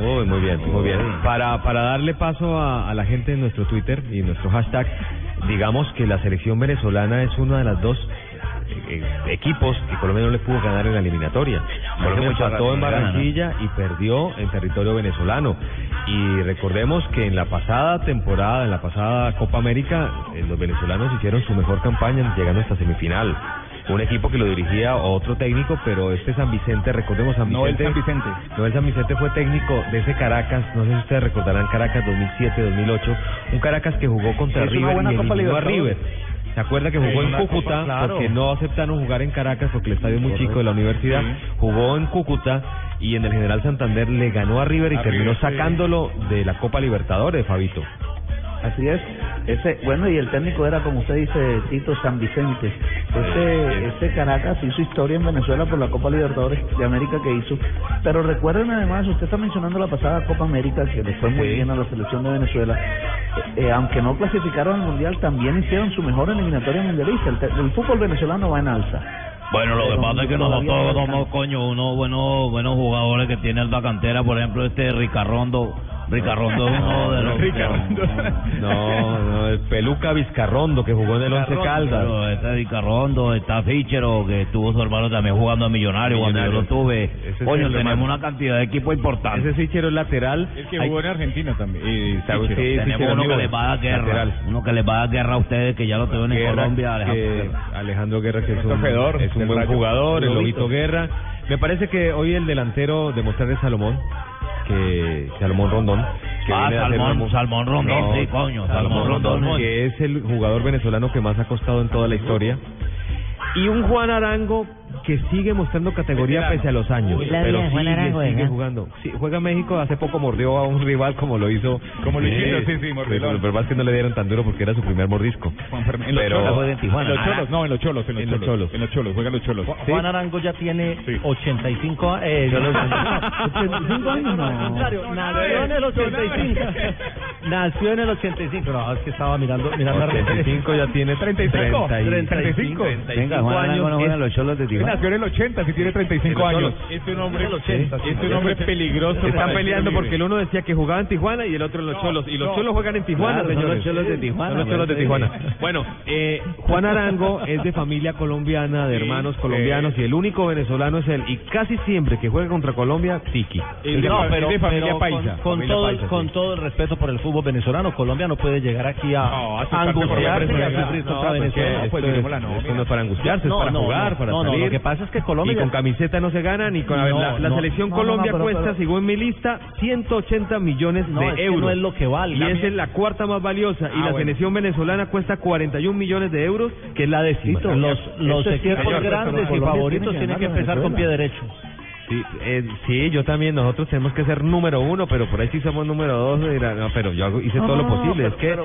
Uy, muy bien, muy bien. Para, para darle paso a, a la gente en nuestro Twitter y nuestro hashtag, digamos que la selección venezolana es una de las dos eh, eh, equipos que Colombia no le pudo ganar en la eliminatoria. Colombia mucho empató en. Barranquilla y perdió en territorio venezolano. Y recordemos que en la pasada temporada, en la pasada Copa América, eh, los venezolanos hicieron su mejor campaña llegando hasta semifinal. Un equipo que lo dirigía otro técnico, pero este San Vicente, recordemos San No el Vicente. San Vicente. Noel San Vicente fue técnico de ese Caracas, no sé si ustedes recordarán Caracas 2007-2008, un Caracas que jugó contra River y eliminó a. River. ¿Se acuerda que jugó Sí, en Cúcuta Copa, claro. porque no aceptaron jugar en Caracas porque el estadio es muy chico de la universidad? Jugó en Cúcuta y en el General Santander le ganó a River y A terminó River, sí. sacándolo de la Copa Libertadores, Fabito. Así es. Ese, bueno, y el técnico era, como usted dice, Tito San Vicente. Ese, ese Caracas hizo historia en Venezuela por la Copa Libertadores de América que hizo. Pero recuerden además, usted está mencionando la pasada Copa América, que le fue muy bien a la selección de Venezuela. Eh, eh, aunque no clasificaron al Mundial, también hicieron su mejor eliminatoria mundialista. El, el fútbol venezolano va en alza. Bueno, lo que pasa es que nosotros no somos, coño, unos buenos, buenos jugadores que tiene alta cantera, por ejemplo, este Ricarrondo. Ricarrondo es uno de los... No, no, el Peluca Vizcarrondo que jugó en el Once Caldas. Pero Este Ricarrondo, está Fichero, que tuvo su hermano también jugando a Millonario, cuando yo lo tuve. El tenemos hermano. una cantidad de equipo importante. Ese Fichero es lateral. El que Hay- jugó en Argentina también. y tenemos Fichero uno que les va a dar guerra. lateral. Uno que les va a dar guerra a ustedes, que ya lo tuvieron en Guerra, Colombia. Alejandro que- Guerra. Alejandro Guerra, que es un, Fedor, es un buen Rayo. jugador, el Lobito. Guerra. Me parece que hoy el delantero de mostrarle Salomón, que Salomón Rondón, que Ah, Salmón, una Salmón Rondón, sí, coño, Salmón Rondón. que es el jugador venezolano que más ha costado en toda la historia. Y un Juan Arango que sigue mostrando categoría pese a los años, la pero Juan sigue, Arango, sigue jugando. Sí, juega en México, hace poco mordió a un rival como lo hizo. Como Luisito, Eh, sí, sí, mordilón. Pero lo verdad es que no le dieron tan duro porque era su primer mordisco. Juan Fernández. En los Pero- cholos. Juega en Tijuana. En los cholos, no, en los cholos, en los En los cholos. cholos. En los cholos, juegan los cholos. Juan Arango ya tiene 85 años. Eh, Yo lo- (laughs) 85 años, no. Al contrario, (laughs) nació en el 85. nació en el 85. No, es que estaba mirando, mirando 85 ya tiene 35. 35. 35. Venga, Juan Arango no juega en los cholos de Tijuana. Nació en el 80, si tiene 35 años. Es un hombre, En los 80, sí. es un hombre peligroso. Están para el peleando porque el uno decía que jugaba en Tijuana y el otro en los Cholos. Y los no. Cholos juegan en Tijuana, señores. los Cholos de Tijuana, los Cholos de Tijuana. Bueno, eh, Juan Arango es de familia colombiana, de Sí, hermanos sí. colombianos y el único venezolano es él. Y casi siempre que juega contra Colombia, Tiki. Es de, No, pero, es de familia pero paisa. con, todo, paisa, con sí. todo el respeto por el fútbol venezolano, Colombia no puede llegar aquí a, angustiarse No, pues no es para angustiarse, No, es para no, jugar, no, para no, no, salir. Que pasa es que Colombia Y con camiseta no se gana ni con a ver, No, la, la no. selección No, no, no, Colombia pero- cuesta, pero- según mi lista, 180 millones No, de es que euros. no es lo que vale. Y esa es la cuarta más valiosa. y Ah, la bueno. selección venezolana cuesta 41 millones de euros, que es la décima. Los, los es equipos grandes y favoritos tienen que empezar con pie derecho. Sí, eh, sí, yo también. Nosotros tenemos que ser número uno, pero por ahí sí somos número dos. y dirán, No, pero yo hice No, todo no, lo no, posible. es que esto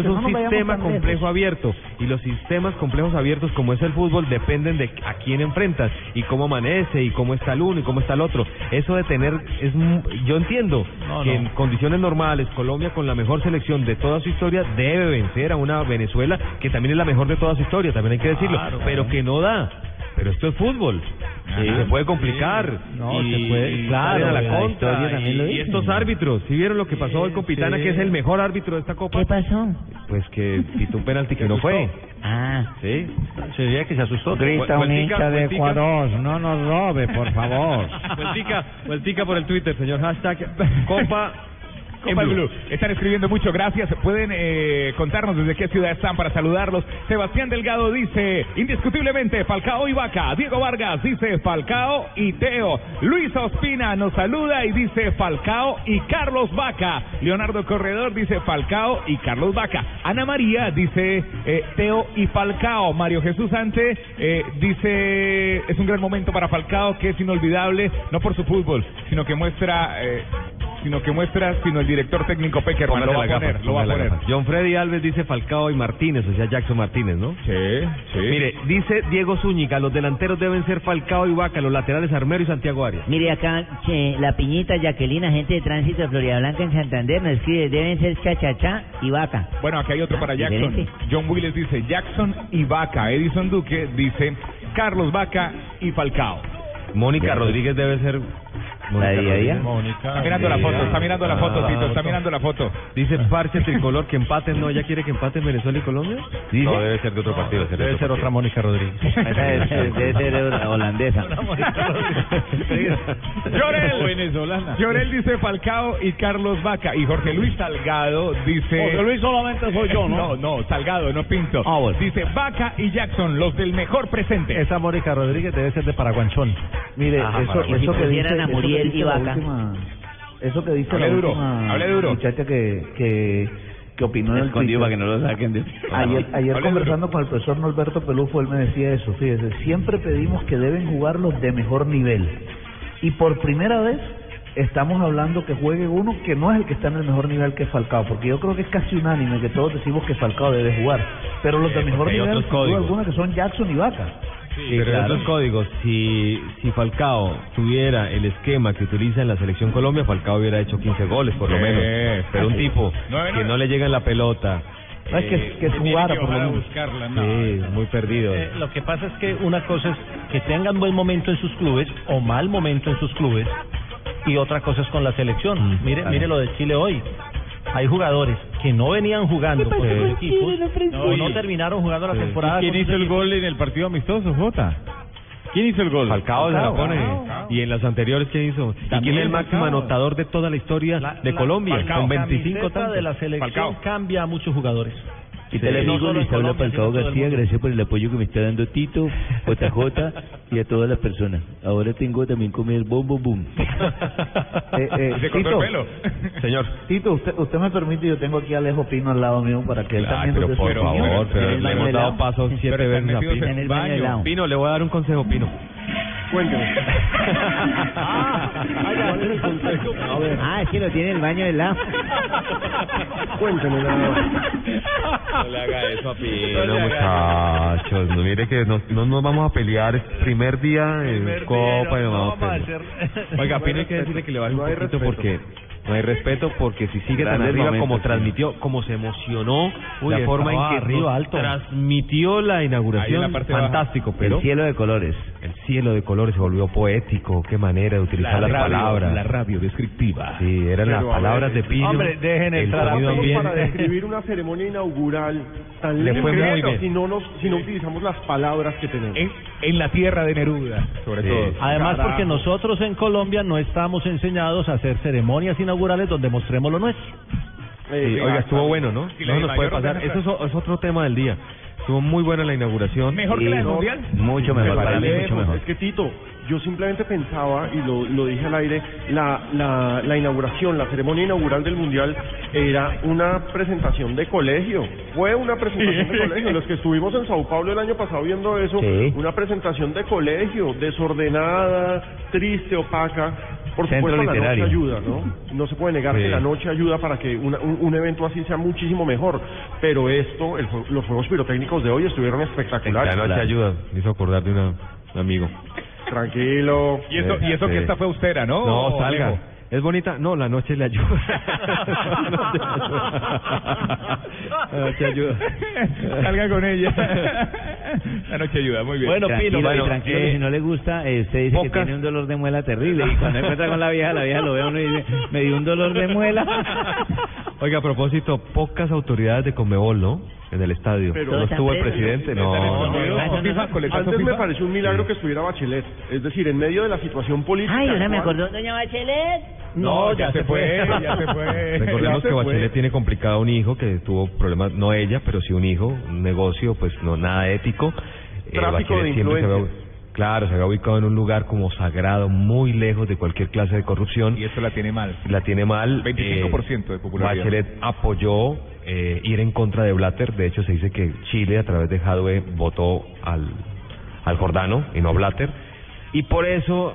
es un sistema complejo abierto. Y los sistemas complejos abiertos, como es el fútbol, dependen de a quién enfrentas y cómo amanece y cómo está el uno y cómo está el otro. Eso de tener. es Yo entiendo que en condiciones normales, Colombia, con la mejor selección de toda su historia, debe vencer a una Venezuela que también es la mejor de toda su historia, también hay que decirlo. Claro, pero que no da. Pero esto es fútbol. Sí, se puede complicar. No, y se puede, claro, a la contra. y, lo y dice. estos árbitros, ¿sí vieron lo que pasó hoy con Pitana, sí. que es el mejor árbitro de esta Copa? ¿Qué pasó? Pues que (laughs) pitó un penalti que no fue. Ah. Sí. Se veía que se asustó. Grita un hincha de. Ecuador, no nos robe, por favor. (laughs) Vueltica, vueltica por el Twitter, señor. Hashtag Copa Copa Blue. Están escribiendo mucho, gracias. Pueden eh, contarnos desde qué ciudad están para saludarlos. Sebastián Delgado dice, indiscutiblemente, Falcao y Vaca. Diego Vargas dice Falcao y Teo. Luis Ospina nos saluda y dice Falcao y Carlos Vaca. Leonardo Corredor dice Falcao y Carlos Vaca. Ana María dice eh, Teo y Falcao. Mario Jesús Ante eh, dice, es un gran momento para Falcao que es inolvidable, no por su fútbol, sino que muestra... sino que muestra, sino el director técnico Peckerman lo va a poner, gafa, lo va a poner. John Freddy Alves dice Falcao y Martínez, o sea, Jackson Martínez, ¿no? Sí, sí. Mire, dice Diego Zúñiga, los delanteros deben ser Falcao y Vaca, los laterales Armero y Santiago Arias. Mire acá, che, la piñita Jacqueline, agente de tránsito de Florida Blanca en Santander, nos escribe, deben ser chachachá y vaca. Bueno, aquí hay otro para Jackson. Diferente. John Willis dice Jackson y Vaca. Edison Duque dice Carlos Vaca y Falcao. Mónica Rodríguez debe ser... Mónica día a día. Rodríguez. Mónica. Está mirando la foto, está mirando la foto, Tito, está mirando la foto. Dice Parche Tricolor que empaten, ¿no? ¿Ella quiere que empaten Venezuela y Colombia? ¿Dice? No, debe ser de otro partido. Debe de ser otra Mónica Rodríguez. Debe ser holandesa. (laughs) Llorel, Venezolana. Llorel dice Falcao y Carlos Vaca. Y Jorge Luis Salgado dice. Jorge Luis solamente soy yo, ¿no? (laughs) No, no, Salgado, no Pinto. Ah, bueno. Dice Vaca y Jackson, los del mejor presente. Esa Mónica Rodríguez debe ser de Paraguanchón. Mire, Ajá, eso, eso que dice, a eso que Muriel y Vaca. última, eso que dice Hable la duro, última hable duro. muchacha que, que, que opinó en el Escondido para que Twitter. no lo saquen de... Ayer, ayer Hable conversando con el profesor Norberto Pelufo, él me decía eso, fíjese, siempre pedimos que deben jugar los de mejor nivel. Y por primera vez estamos hablando que juegue uno que no es el que está en el mejor nivel que Falcao, porque yo creo que es casi unánime que todos decimos que Falcao debe jugar. Pero los de mejor nivel, códigos. alguna, que son Jackson y Vaca. Sí, pero claro. esos códigos, si, si Falcao tuviera el esquema que utiliza en la selección Colombia, Falcao hubiera hecho 15 goles por lo Sí, menos. Pero un tipo que no le llega en la pelota. No es que, que Tiene jugara que por lo menos. buscarla, no. Sí, muy perdido. Eh, lo que pasa es que una cosa es que tengan buen momento en sus clubes o mal momento en sus clubes y otra cosa es con la selección. Mm, mire, claro. mire lo de Chile hoy. Hay jugadores que no venían jugando sus equipos No, o no terminaron jugando la temporada. ¿Quién hizo el gol en el partido amistoso, Jota? ¿Quién hizo el gol? Falcao se la Falcao, pone. Falcao. Y en las anteriores, ¿quién hizo? ¿Y quién es el máximo Falcao. anotador de toda la historia La- de la- Colombia? Falcao. Con La 25 camiseta tantos. de la selección Falcao. cambia a muchos jugadores. ¿Qué tal Sí. No amigo? solo en Les habla el García, gracias por el apoyo que me está dando Tito, JJ y a todas las personas. Ahora tengo también comer bom bom bum. (laughs) Eh, eh, Se cortó Tito, el pelo. Señor. Tito, usted, usted me permite, yo tengo aquí a Alejo Pino al lado mío para que él Ay, también pero nos dé su por opinión. favor, pero le hemos dado paso siete veces a Pino. en el. Pino, le voy a dar un consejo, Pino. Cuénteme. Ah, es que lo tiene el baño del lado. Cuénteme nada más. No le haga eso a Pino, muchachos. No, mire que nos- no nos vamos a pelear. Es primer día en Copa y nos vamos a pelear. (laughs) Oiga, Pino hay que decirle que le baje un No poquito porque no hay respeto porque si sigue tan arriba momentos, como sí. transmitió, como se emocionó, Uy, la forma en que arriba, alto. transmitió la inauguración, la parte baja. fantástico, pero El cielo de colores. El cielo de colores se volvió poético, qué manera de utilizar las palabras. radio descriptiva. Sí, eran las Pero, palabras ver, de Pino. Hombre, dejen el para describir una (laughs) ceremonia inaugural tan Le fue linda muy bien. si no nos si no utilizamos las palabras que tenemos. En, en la tierra de Neruda, sobre Sí. todo. Además, Carajo. porque nosotros en Colombia no estamos enseñados a hacer ceremonias inaugurales donde mostremos lo nuestro. Sí, oiga, estuvo bueno, ¿no? No nos puede pasar. Eso es, otro tema del día. Estuvo muy buena la inauguración. Mejor que la del mundial. Mucho Me mejor, para mí mucho mejor. Es que Tito, yo simplemente pensaba, y lo, lo dije al aire, la, la, la inauguración, la ceremonia inaugural del Mundial era una presentación de colegio. Fue una presentación de colegio. Los que estuvimos en Sao Paulo el año pasado viendo eso, Sí. una presentación de colegio, desordenada, triste, opaca. Por Centro supuesto, la noche ayuda, ¿no? No se puede negar Sí. que la noche ayuda para que una- un, un evento así sea muchísimo mejor. Pero esto, el los juegos pirotécnicos de hoy estuvieron espectaculares. La noche ayuda. Me hizo acordar de una- un amigo. Tranquilo. Y eso, y eso Sí. que esta fue austera, ¿no? No, salga. ¿Es bonita? No, la noche le ayuda. (laughs) La noche ayuda. Salga con ella. La noche ayuda, muy bien. Bueno, tranquilo, bueno, tranquilo, eh, si no le gusta, eh, usted dice que pocas- tiene un dolor de muela terrible. Y cuando encuentra con la vieja, la vieja lo ve a uno y dice, me dio un dolor de muela. Oiga, a propósito, pocas autoridades de Conmebol, ¿no? En el estadio. Pero- ¿No estuvo el presidente? No. Antes me pareció un milagro que estuviera Bachelet. Es decir, en medio de la situación política. Ay, ahora me acordó doña Bachelet. No, ya se fue, ya (laughs) se Recordemos fue. Ya se que. Bachelet tiene complicado un hijo que tuvo problemas, no ella, pero sí un hijo, un negocio, pues no nada ético. Eh, Tráfico Bachelet de siempre se había- influencias. claro, se había ubicado en un lugar como sagrado, muy lejos de cualquier clase de corrupción. Y eso la tiene mal. La tiene mal. 25% de popularidad. Bachelet apoyó eh, ir en contra de Blatter. De hecho, se dice que Chile, a través de Jadwe, votó al, al Jordano y no a Blatter. Y por eso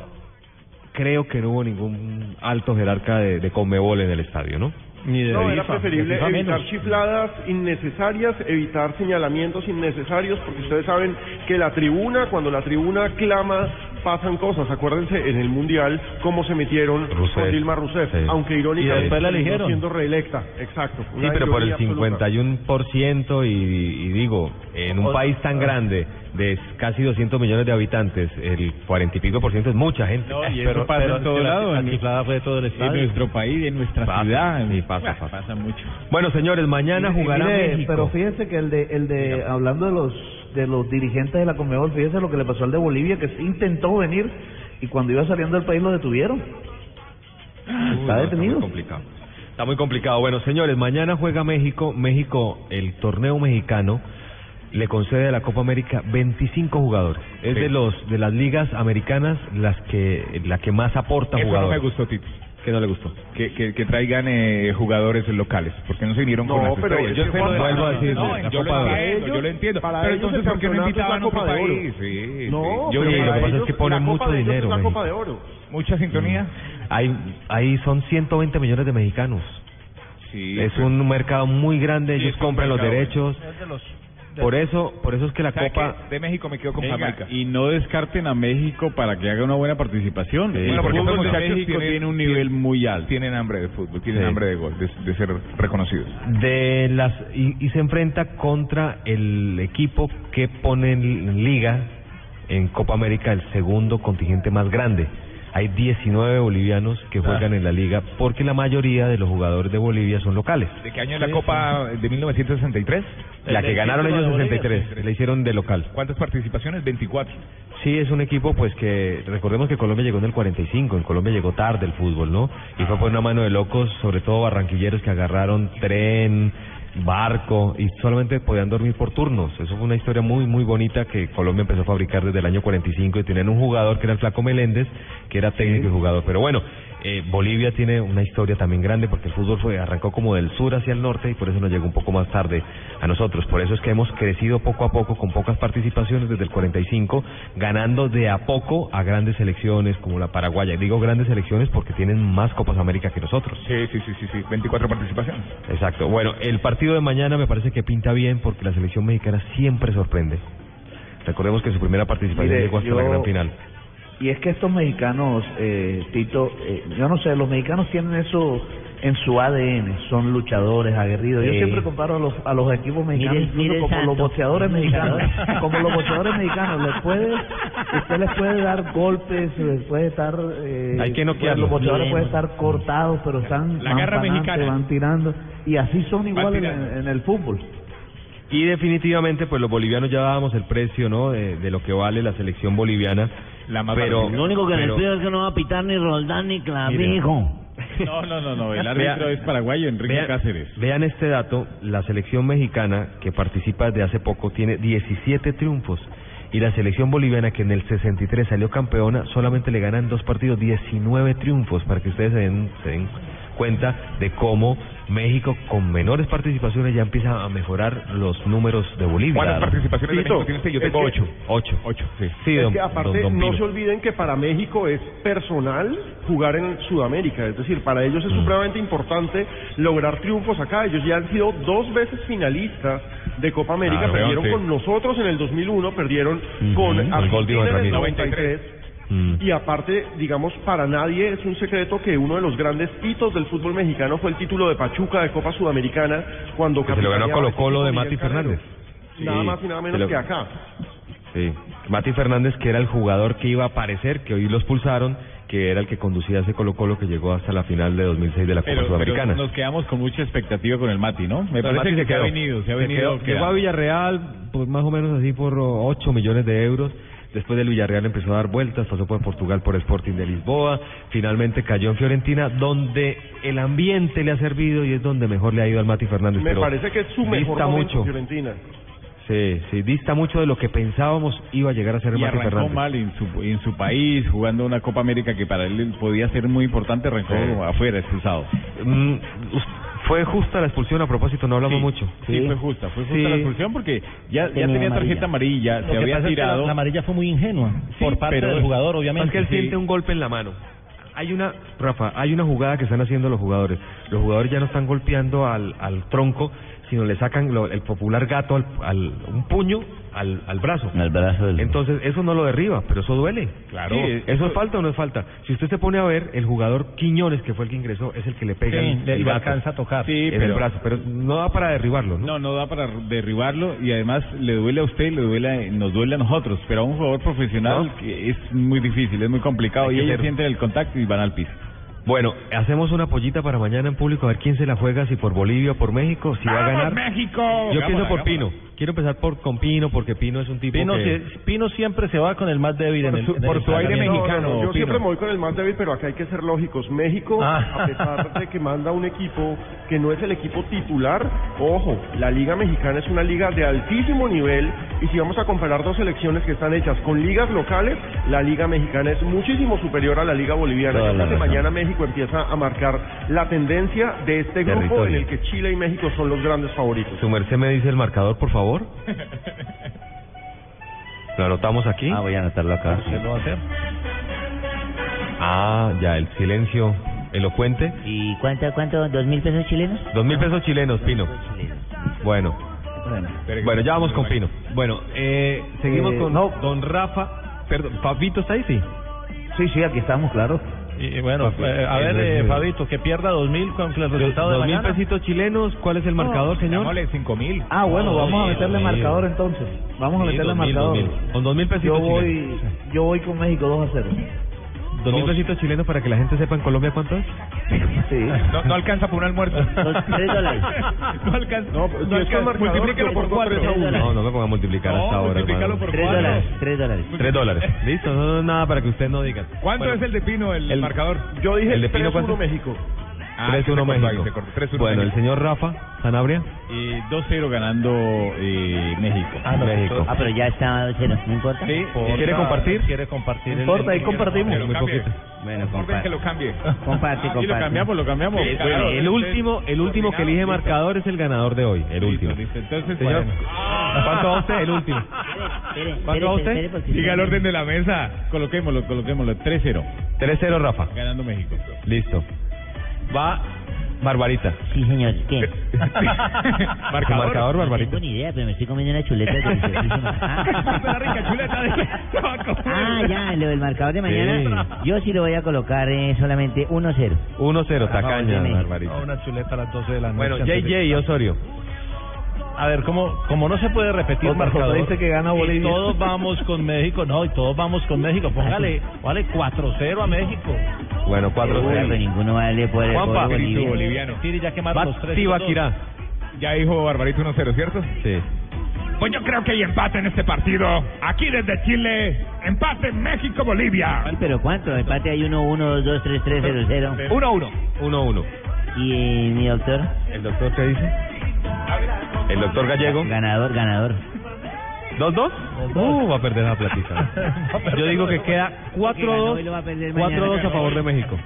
creo que no hubo ningún alto jerarca de, de Conmebol en el estadio, ¿no? Ni No, era preferible evitar chifladas innecesarias, evitar señalamientos innecesarios, porque ustedes saben que la tribuna, cuando la tribuna clama, pasan cosas. Acuérdense en el Mundial cómo se metieron Rousseff. con Dilma Rousseff, Sí. aunque Y irónicamente después la terminó eligieron. siendo reelecta. Exacto. Sí, pero por el ironía absoluta. 51% y, y digo, en un O- país tan grande de casi 200 millones de habitantes, el 40 y pico por ciento es mucha gente. No, y eso pasa en todo lado. en, en nuestro país, en nuestra Pasa, ciudad. sí, pasa, Ah, pasa. mucho. Bueno, señores, mañana Y- y jugará mire, México. Pero fíjense que el de, el de hablando de los de los dirigentes de la Conmebol, fíjense lo que le pasó al de Bolivia, que intentó venir y cuando iba saliendo del país lo detuvieron. Uy, Está no, detenido. muy complicado. Está muy complicado. Bueno, señores, mañana juega México. México, el torneo mexicano, le concede a la Copa América 25 jugadores. Es Sí. de los de las ligas americanas las que la que más aporta Eso no jugadores. me gustó, Tito. ¿Qué no le gustó? Que, que, que traigan eh, jugadores locales, porque no se vinieron con No, las pero estrellas. es Yo que sé lo vuelvo a decir, no, la yo lo Copa de Oro. entiendo, yo lo entiendo. para pero entonces, ¿por qué no invitaban a otro Copa de Oro. país? Sí, No, sí. Yo pero lo que pasa es que ponen la Copa mucho dinero, Es. Copa de Oro. Mucha sintonía. Ahí, ahí son 120 millones de mexicanos. Sí, es pero- un mercado muy grande, ellos compran los derechos. Por eso, por eso es que la ¿Sabe Copa? De México me quedo con Venga, Jamaica. y no descarten a México para que haga una buena participación. Sí, bueno, porque de México tiene un nivel muy alto. Tienen hambre de fútbol, tienen Sí. hambre de gol, de, de ser reconocidos. de las y, y se enfrenta contra el equipo que pone en liga en Copa América el segundo contingente más grande. Hay 19 bolivianos que juegan en la liga porque la mayoría de los jugadores de Bolivia son locales. ¿De qué año es la Copa de 1963? La que ganaron ellos en 63, la hicieron de local. ¿Cuántas participaciones? 24. Sí, es un equipo pues que recordemos que Colombia llegó en el 45, en Colombia llegó tarde el fútbol, ¿no? Y fue por una mano de locos, sobre todo barranquilleros que agarraron tren, barco y solamente podían dormir por turnos. Eso fue una historia muy muy bonita que Colombia empezó a fabricar desde el año 45 y tenían un jugador que era el Flaco Meléndez, que era técnico y jugador. Pero bueno, eh, Bolivia tiene una historia también grande porque el fútbol fue arrancó como del sur hacia el norte y por eso nos llegó un poco más tarde a nosotros. Por eso es que hemos crecido poco a poco con pocas participaciones desde el 45, ganando de a poco a grandes selecciones como la paraguaya. Digo grandes selecciones porque tienen más Copas América que nosotros. Sí, sí, sí, sí, sí. 24 participaciones. Exacto. Bueno, el partido de mañana me parece que pinta bien porque la selección mexicana siempre sorprende. Recordemos que su primera participación Mire, llegó hasta yo- la gran final. Y es que estos mexicanos, eh, Tito, eh, yo no sé, los mexicanos tienen eso en su ADN, son luchadores, aguerridos. Yo siempre comparo a los, a los equipos mexicanos Mire- incluso mire como Santo. los boxeadores mexicanos. Como los boxeadores mexicanos, les puede, usted les puede dar golpes, les puede estar... Eh, Hay que noquearlos. Los boxeadores Bien. pueden estar cortados, pero están La pa'lante, mexicana. van tirando. Y así son igual en, en el fútbol. Y definitivamente, pues los bolivianos ya dábamos el precio, ¿no? De, de lo que vale la selección boliviana. La pero, Lo único que pero- les pido es que no va a pitar ni Roldán ni Clavijo. No, no, no, no. El árbitro es paraguayo, Enrique vean, Cáceres. Vean este dato, la selección mexicana que participa desde hace poco tiene 17 triunfos y la selección boliviana que en el 63 salió campeona solamente le ganan dos partidos 19 triunfos para que ustedes se den, se den cuenta de cómo México con menores participaciones ya empieza a mejorar los números de Bolivia. ¿Cuántas participaciones de México tiene usted? Yo tengo ocho. Ocho. Ocho, sí. Sí, es don- que aparte don- don no se olviden que para México es personal jugar en Sudamérica, es decir, para ellos Mm. es supremamente importante lograr triunfos acá. Ellos ya han sido dos veces finalistas de Copa América, perdieron sí. con nosotros en el 2001, perdieron con el gol de Iván Argentina en el Ramírez. 93. Mm. Y aparte, digamos, para nadie es un secreto que uno de los grandes hitos del fútbol mexicano fue el título de Pachuca de Copa Sudamericana cuando Que se lo ganó Colo Colo de Mati. Fernández. nada más y nada menos se lo- que acá. Sí, Mati Fernández, que era el jugador que iba a aparecer, que hoy lo expulsaron, que era el que conducía ese Colo Colo que llegó hasta la final de 2006 de la Copa Pero, pero Sudamericana. nos quedamos con mucha expectativa con el Mati, ¿no? Me parece Mati que se se ha quedó. venido, se ha Se venido. quedó- llegó a. Villarreal, pues más o menos así por 8 millones de euros. Después del Villarreal empezó a dar vueltas, pasó por Portugal por Sporting de Lisboa, finalmente cayó en Fiorentina, donde el ambiente le ha servido y es donde mejor le ha ido al Mati Fernández. Me pero parece que es su mejor momento mucho. Fiorentina. Sí, sí, dista mucho de lo que pensábamos iba a llegar a ser el Y Mati arrancó Fernández. mal en su, en su país, jugando una Copa América que para él podía ser muy importante, arrancó Sí. afuera, expulsado. Mm, fue justa la expulsión, a propósito, no hablamos Sí, mucho. Sí, fue justa, fue justa Sí. la expulsión porque ya, ya Tenía tenía amarilla. tarjeta amarilla, Lo se había pasa es que la- tirado. la amarilla fue muy ingenua Sí, por parte pero- del jugador, Es obviamente. que él siente un golpe en la mano. Hay una, Rafa, hay una jugada que están haciendo los jugadores. Los jugadores ya no están golpeando al, al tronco, sino le sacan lo- el popular gato al, al- un puño al, al brazo. Al brazo del... Entonces, eso no lo derriba, pero eso duele. Claro. Sí, ¿Eso es falta o no es falta? Si usted se pone a ver, el jugador Quiñones, que fue el que ingresó, es el que le pega Sí, el, le- el le gato alcanza a tocar. Sí, en el brazo, pero no da para derribarlo, ¿no? No, no da para derribarlo y además le duele a usted, le duele, a- nos duele a nosotros, pero a un jugador profesional No. que es muy difícil, es muy complicado Hay y ellos sienten el contacto y van al piso. Bueno, hacemos una pollita para mañana en público a ver quién se la juega, si por Bolivia o por México, si va a ganar. México! Yo pienso por. Pino. Quiero empezar por con Pino porque Pino es un tipo Pino, que Pino siempre se va con el más débil en el, en el entrenamiento. No, no, yo siempre me voy con el más débil, pero acá hay que ser lógicos. México, Ah. a pesar de que manda un equipo que no es el equipo titular, ojo, la Liga Mexicana es una liga de altísimo nivel y si vamos a comparar dos selecciones que están hechas con ligas locales, la Liga Mexicana es muchísimo superior a la Liga Boliviana. Yo creo que mañana México empieza a marcar la tendencia de este grupo Territorio. en el que Chile y México son los grandes favoritos. su merced me dice el marcador, por favor. Lo anotamos aquí. Ah, voy a anotarlo acá. ¿Qué lo va a hacer? Ah, ya, el silencio elocuente. ¿Y cuánto, cuánto? ¿Dos mil pesos chilenos? Dos mil pesos chilenos, Pino. Bueno, Bueno. bueno, ya vamos con Pino. Bueno, eh, seguimos Eh, con no. don Rafa. Perdón, Fabito está ahí, sí. Sí, sí, aquí estamos, claro. Y bueno, Pues, eh, a el ver, eh. Fabito, que pierda 2.000 con el resultado de Dos mil mañana. pesitos chilenos, ¿cuál es el marcador, señor? Dámosle cinco mil. Ah, bueno, No, vamos a meterle marcador entonces. Vamos a meterle dos mil, marcador. dos mil. Con dos mil pesitos Yo voy, chilenos. yo voy con México 2 a 0. Dos mil pesitos chilenos para que la gente sepa en Colombia cuánto es. Sí. No, no alcanza por un almuerzo. (laughs) Tres dólares. No alcanza. No, si no alcanza. yo por pongo cuatro. No, no me ponga a multiplicar No, hasta ahora, multiplícalo por Tres cuatro. dólares, tres dólares. Tres dólares. Listo, no, no, nada para que usted no diga. ¿Cuánto Bueno, es el de Pino, el, el- marcador? Yo dije ¿El de Pino 3-1 cuánto? México. Ah, 3-1 se cortó ahí, México. se cortó. 3-1 Bueno, el señor Rafa Sanabria. Eh, 2-0 ganando eh, México. Ah, no, México. Ah, pero ya está 2-0, ¿no importa? Sí, ¿Quiere compartir? Quiere compartir. No importa, ahí compartimos. Lo Muy cambie. poquito. Bueno, comparte. que lo cambie. Comparte, Y lo comparte. cambiamos, lo cambiamos. Sí, Bueno, claro. El último, el último que elige marcador es el ganador de hoy. El último. listo. Entonces, Señor, bueno. ¿cuánto va usted? El último. ¿Cuánto va usted? Siga el orden de la mesa. Coloquémoslo, coloquémoslo. 3-0 3-0 Rafa. ganando México. Listo. Va Barbarita. Sí, señor. ¿Qué? (laughs) Marcador, No Barbarita. tengo ni idea, pero me estoy comiendo una chuleta deliciosísima. (laughs) Ah, (laughs) Una rica chuleta de se va a comer. ah, ya, lo del marcador de mañana. Sí. Yo sí lo voy a colocar eh, solamente 1-0. 1-0, tacaña. Barbarita. No, una chuleta a las 12 de la noche. Bueno, JJ y Osorio. A ver, como, como no se puede repetir Otra marcador, dice que gana y Bolivia. todos vamos con México, no, y todos vamos con México, póngale, (laughs) vale 4-0 a México. Bueno, Pero 4-0. ninguno vale por el Juanpa. Bolivia. boliviano. Tire ya quemaron los Va tres. Tibaquirá. Ya dijo Barbarito 1-0, ¿cierto? Sí. Pues yo creo que hay empate en este partido. Aquí desde Chile, empate México-Bolivia. Pero ¿cuánto? Empate hay 1-1, 2-2, 3-3, 0-0. 1-1. 1-1. ¿Y mi doctor? ¿El doctor qué dice? El doctor Gallego. Ganador, ganador. ¿2-2? Uh, va a perder la platita. (laughs) Yo digo que queda Porque ganó y 4-2. lo va a perder mañana. 4-2 a favor de México.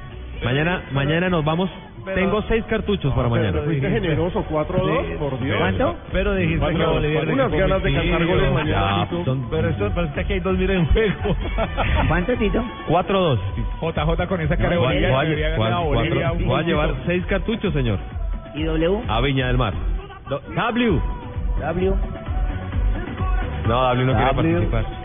Mañana, mañana nos vamos. Tengo seis cartuchos para mañana. Pero fuiste generoso, 4-2, por Dios. ¿Cuánto? Pero dijiste que Bolivia unas ganas de cantar goles mañana, Ya, son Pero esto parece que aquí hay dos mil en juego. (laughs) ¿Cuánto, Tito? 4-2. JJ con esa cara de No, Bolivia. voy a llevar seis cartuchos, señor. ¿Y W? A Viña del Mar. W. W. No, W no quiere W. participar.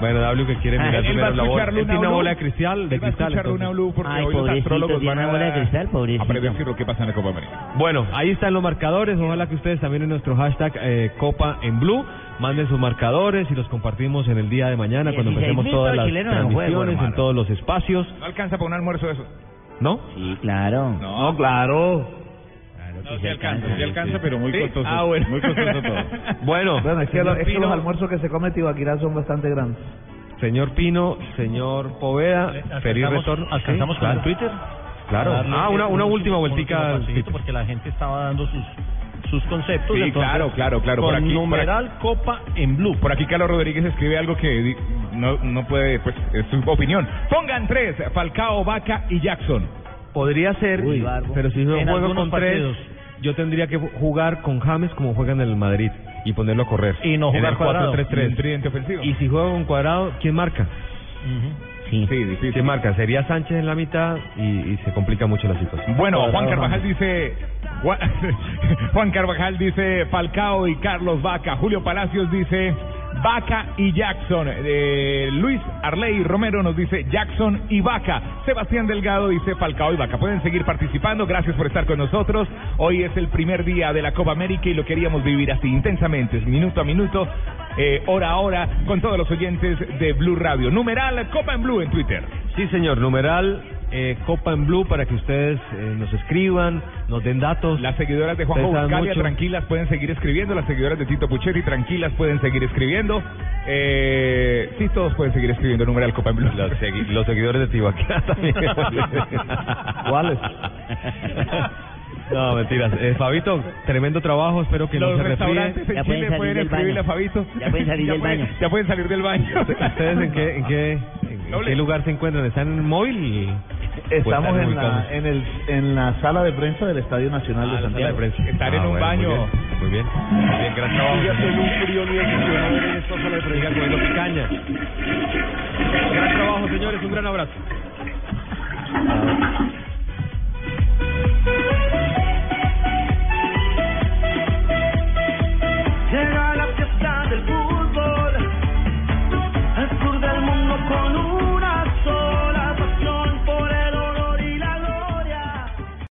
Bueno, W que quiere mirar Él va a primero la bola. Él tiene una bola de cristal, de va a cristal. Luna entonces. Blue porque Ay, hoy los astrólogos van a, una bola de cristal, pobrecito. a predecir lo que pasa en la Copa América. Bueno, ahí están los marcadores. Ojalá que ustedes también en nuestro hashtag eh, Copa en Blue manden sus marcadores y los compartimos en el día de mañana cuando 16.000 empecemos todas las juego, transmisiones en todos los espacios. No alcanza para un almuerzo eso. ¿No? Sí, claro. No, claro. No, sí alcanza, sí alcanza, pero muy ¿Sí? costoso. Ah, bueno. Muy costoso todo. (laughs) Bueno, Bueno, es que, señor lo- es que los almuerzos que se come Tibaquirá son bastante grandes. señor Pino, señor Poveda, feliz Alcanzamos- retorno. alcanzamos Sí, con claro. el Twitter. Claro. Ah, una, una un última vueltica. porque la gente estaba dando sus sus conceptos. Sí, entonces, claro, claro, claro. Con Por aquí, por numeral Copa en Blue. Por aquí Carlos Rodríguez escribe algo que di- no, no puede, pues, es su opinión. Pongan tres, Falcao, Vaca y Jackson. Podría ser, Uy, pero si En juego con tres. Yo tendría que jugar con James como juega en el Madrid y ponerlo a correr. Y no jugar el Cuadrado. 4-3-3. Un tridente ofensivo. Y si juego con cuadrado, ¿quién marca? Sí. Sí, difícil. ¿Quién marca? Sería Sánchez en la mitad y, y se complica mucho la situación. Bueno, Juan Carvajal James. dice Juan, (laughs) Juan Carvajal dice Falcao y Carlos Vaca. Julio Palacios dice Vaca y Jackson. Eh, Luis Arley Romero nos dice Jackson y Vaca. Sebastián Delgado dice Falcao y Vaca. Pueden seguir participando. Gracias por estar con nosotros. Hoy es el primer día de la Copa América y lo queríamos vivir así intensamente, minuto a minuto, eh, hora a hora, con todos los oyentes de Blue Radio. Numeral Copa en Blue en Twitter. Sí, señor. Numeral eh, Copa en Blue para que ustedes eh, nos escriban, nos den datos. Las seguidoras de Juanjo Buscalia mucho. tranquilas pueden seguir escribiendo, las seguidoras de Tito Puchetti tranquilas pueden seguir escribiendo. Eh, sí, todos pueden seguir escribiendo numeral Copa en Blue. Los, segui- los seguidores de Tibaquera (laughs) también. ¿Cuáles? No, mentiras. Eh, Fabito, tremendo trabajo. Espero que Los no se restaurantes en Chile pueden escribirle a Fabito. Ya pueden salir (laughs) del pueden- baño. Ya pueden salir del baño. ¿Ustedes en qué, en qué, en qué lugar se encuentran? ¿Están en el móvil? Pues Estamos en la, en, el, en la sala de prensa del Estadio Nacional ah, de Santiago. De Estar ah, en un bueno, baño. Muy bien, muy bien. Muy bien gran trabajo. Ya soy un frío muy emocionado en esta sala de prensa comiendo picaña. Gran trabajo, señores. Un gran abrazo. Ah.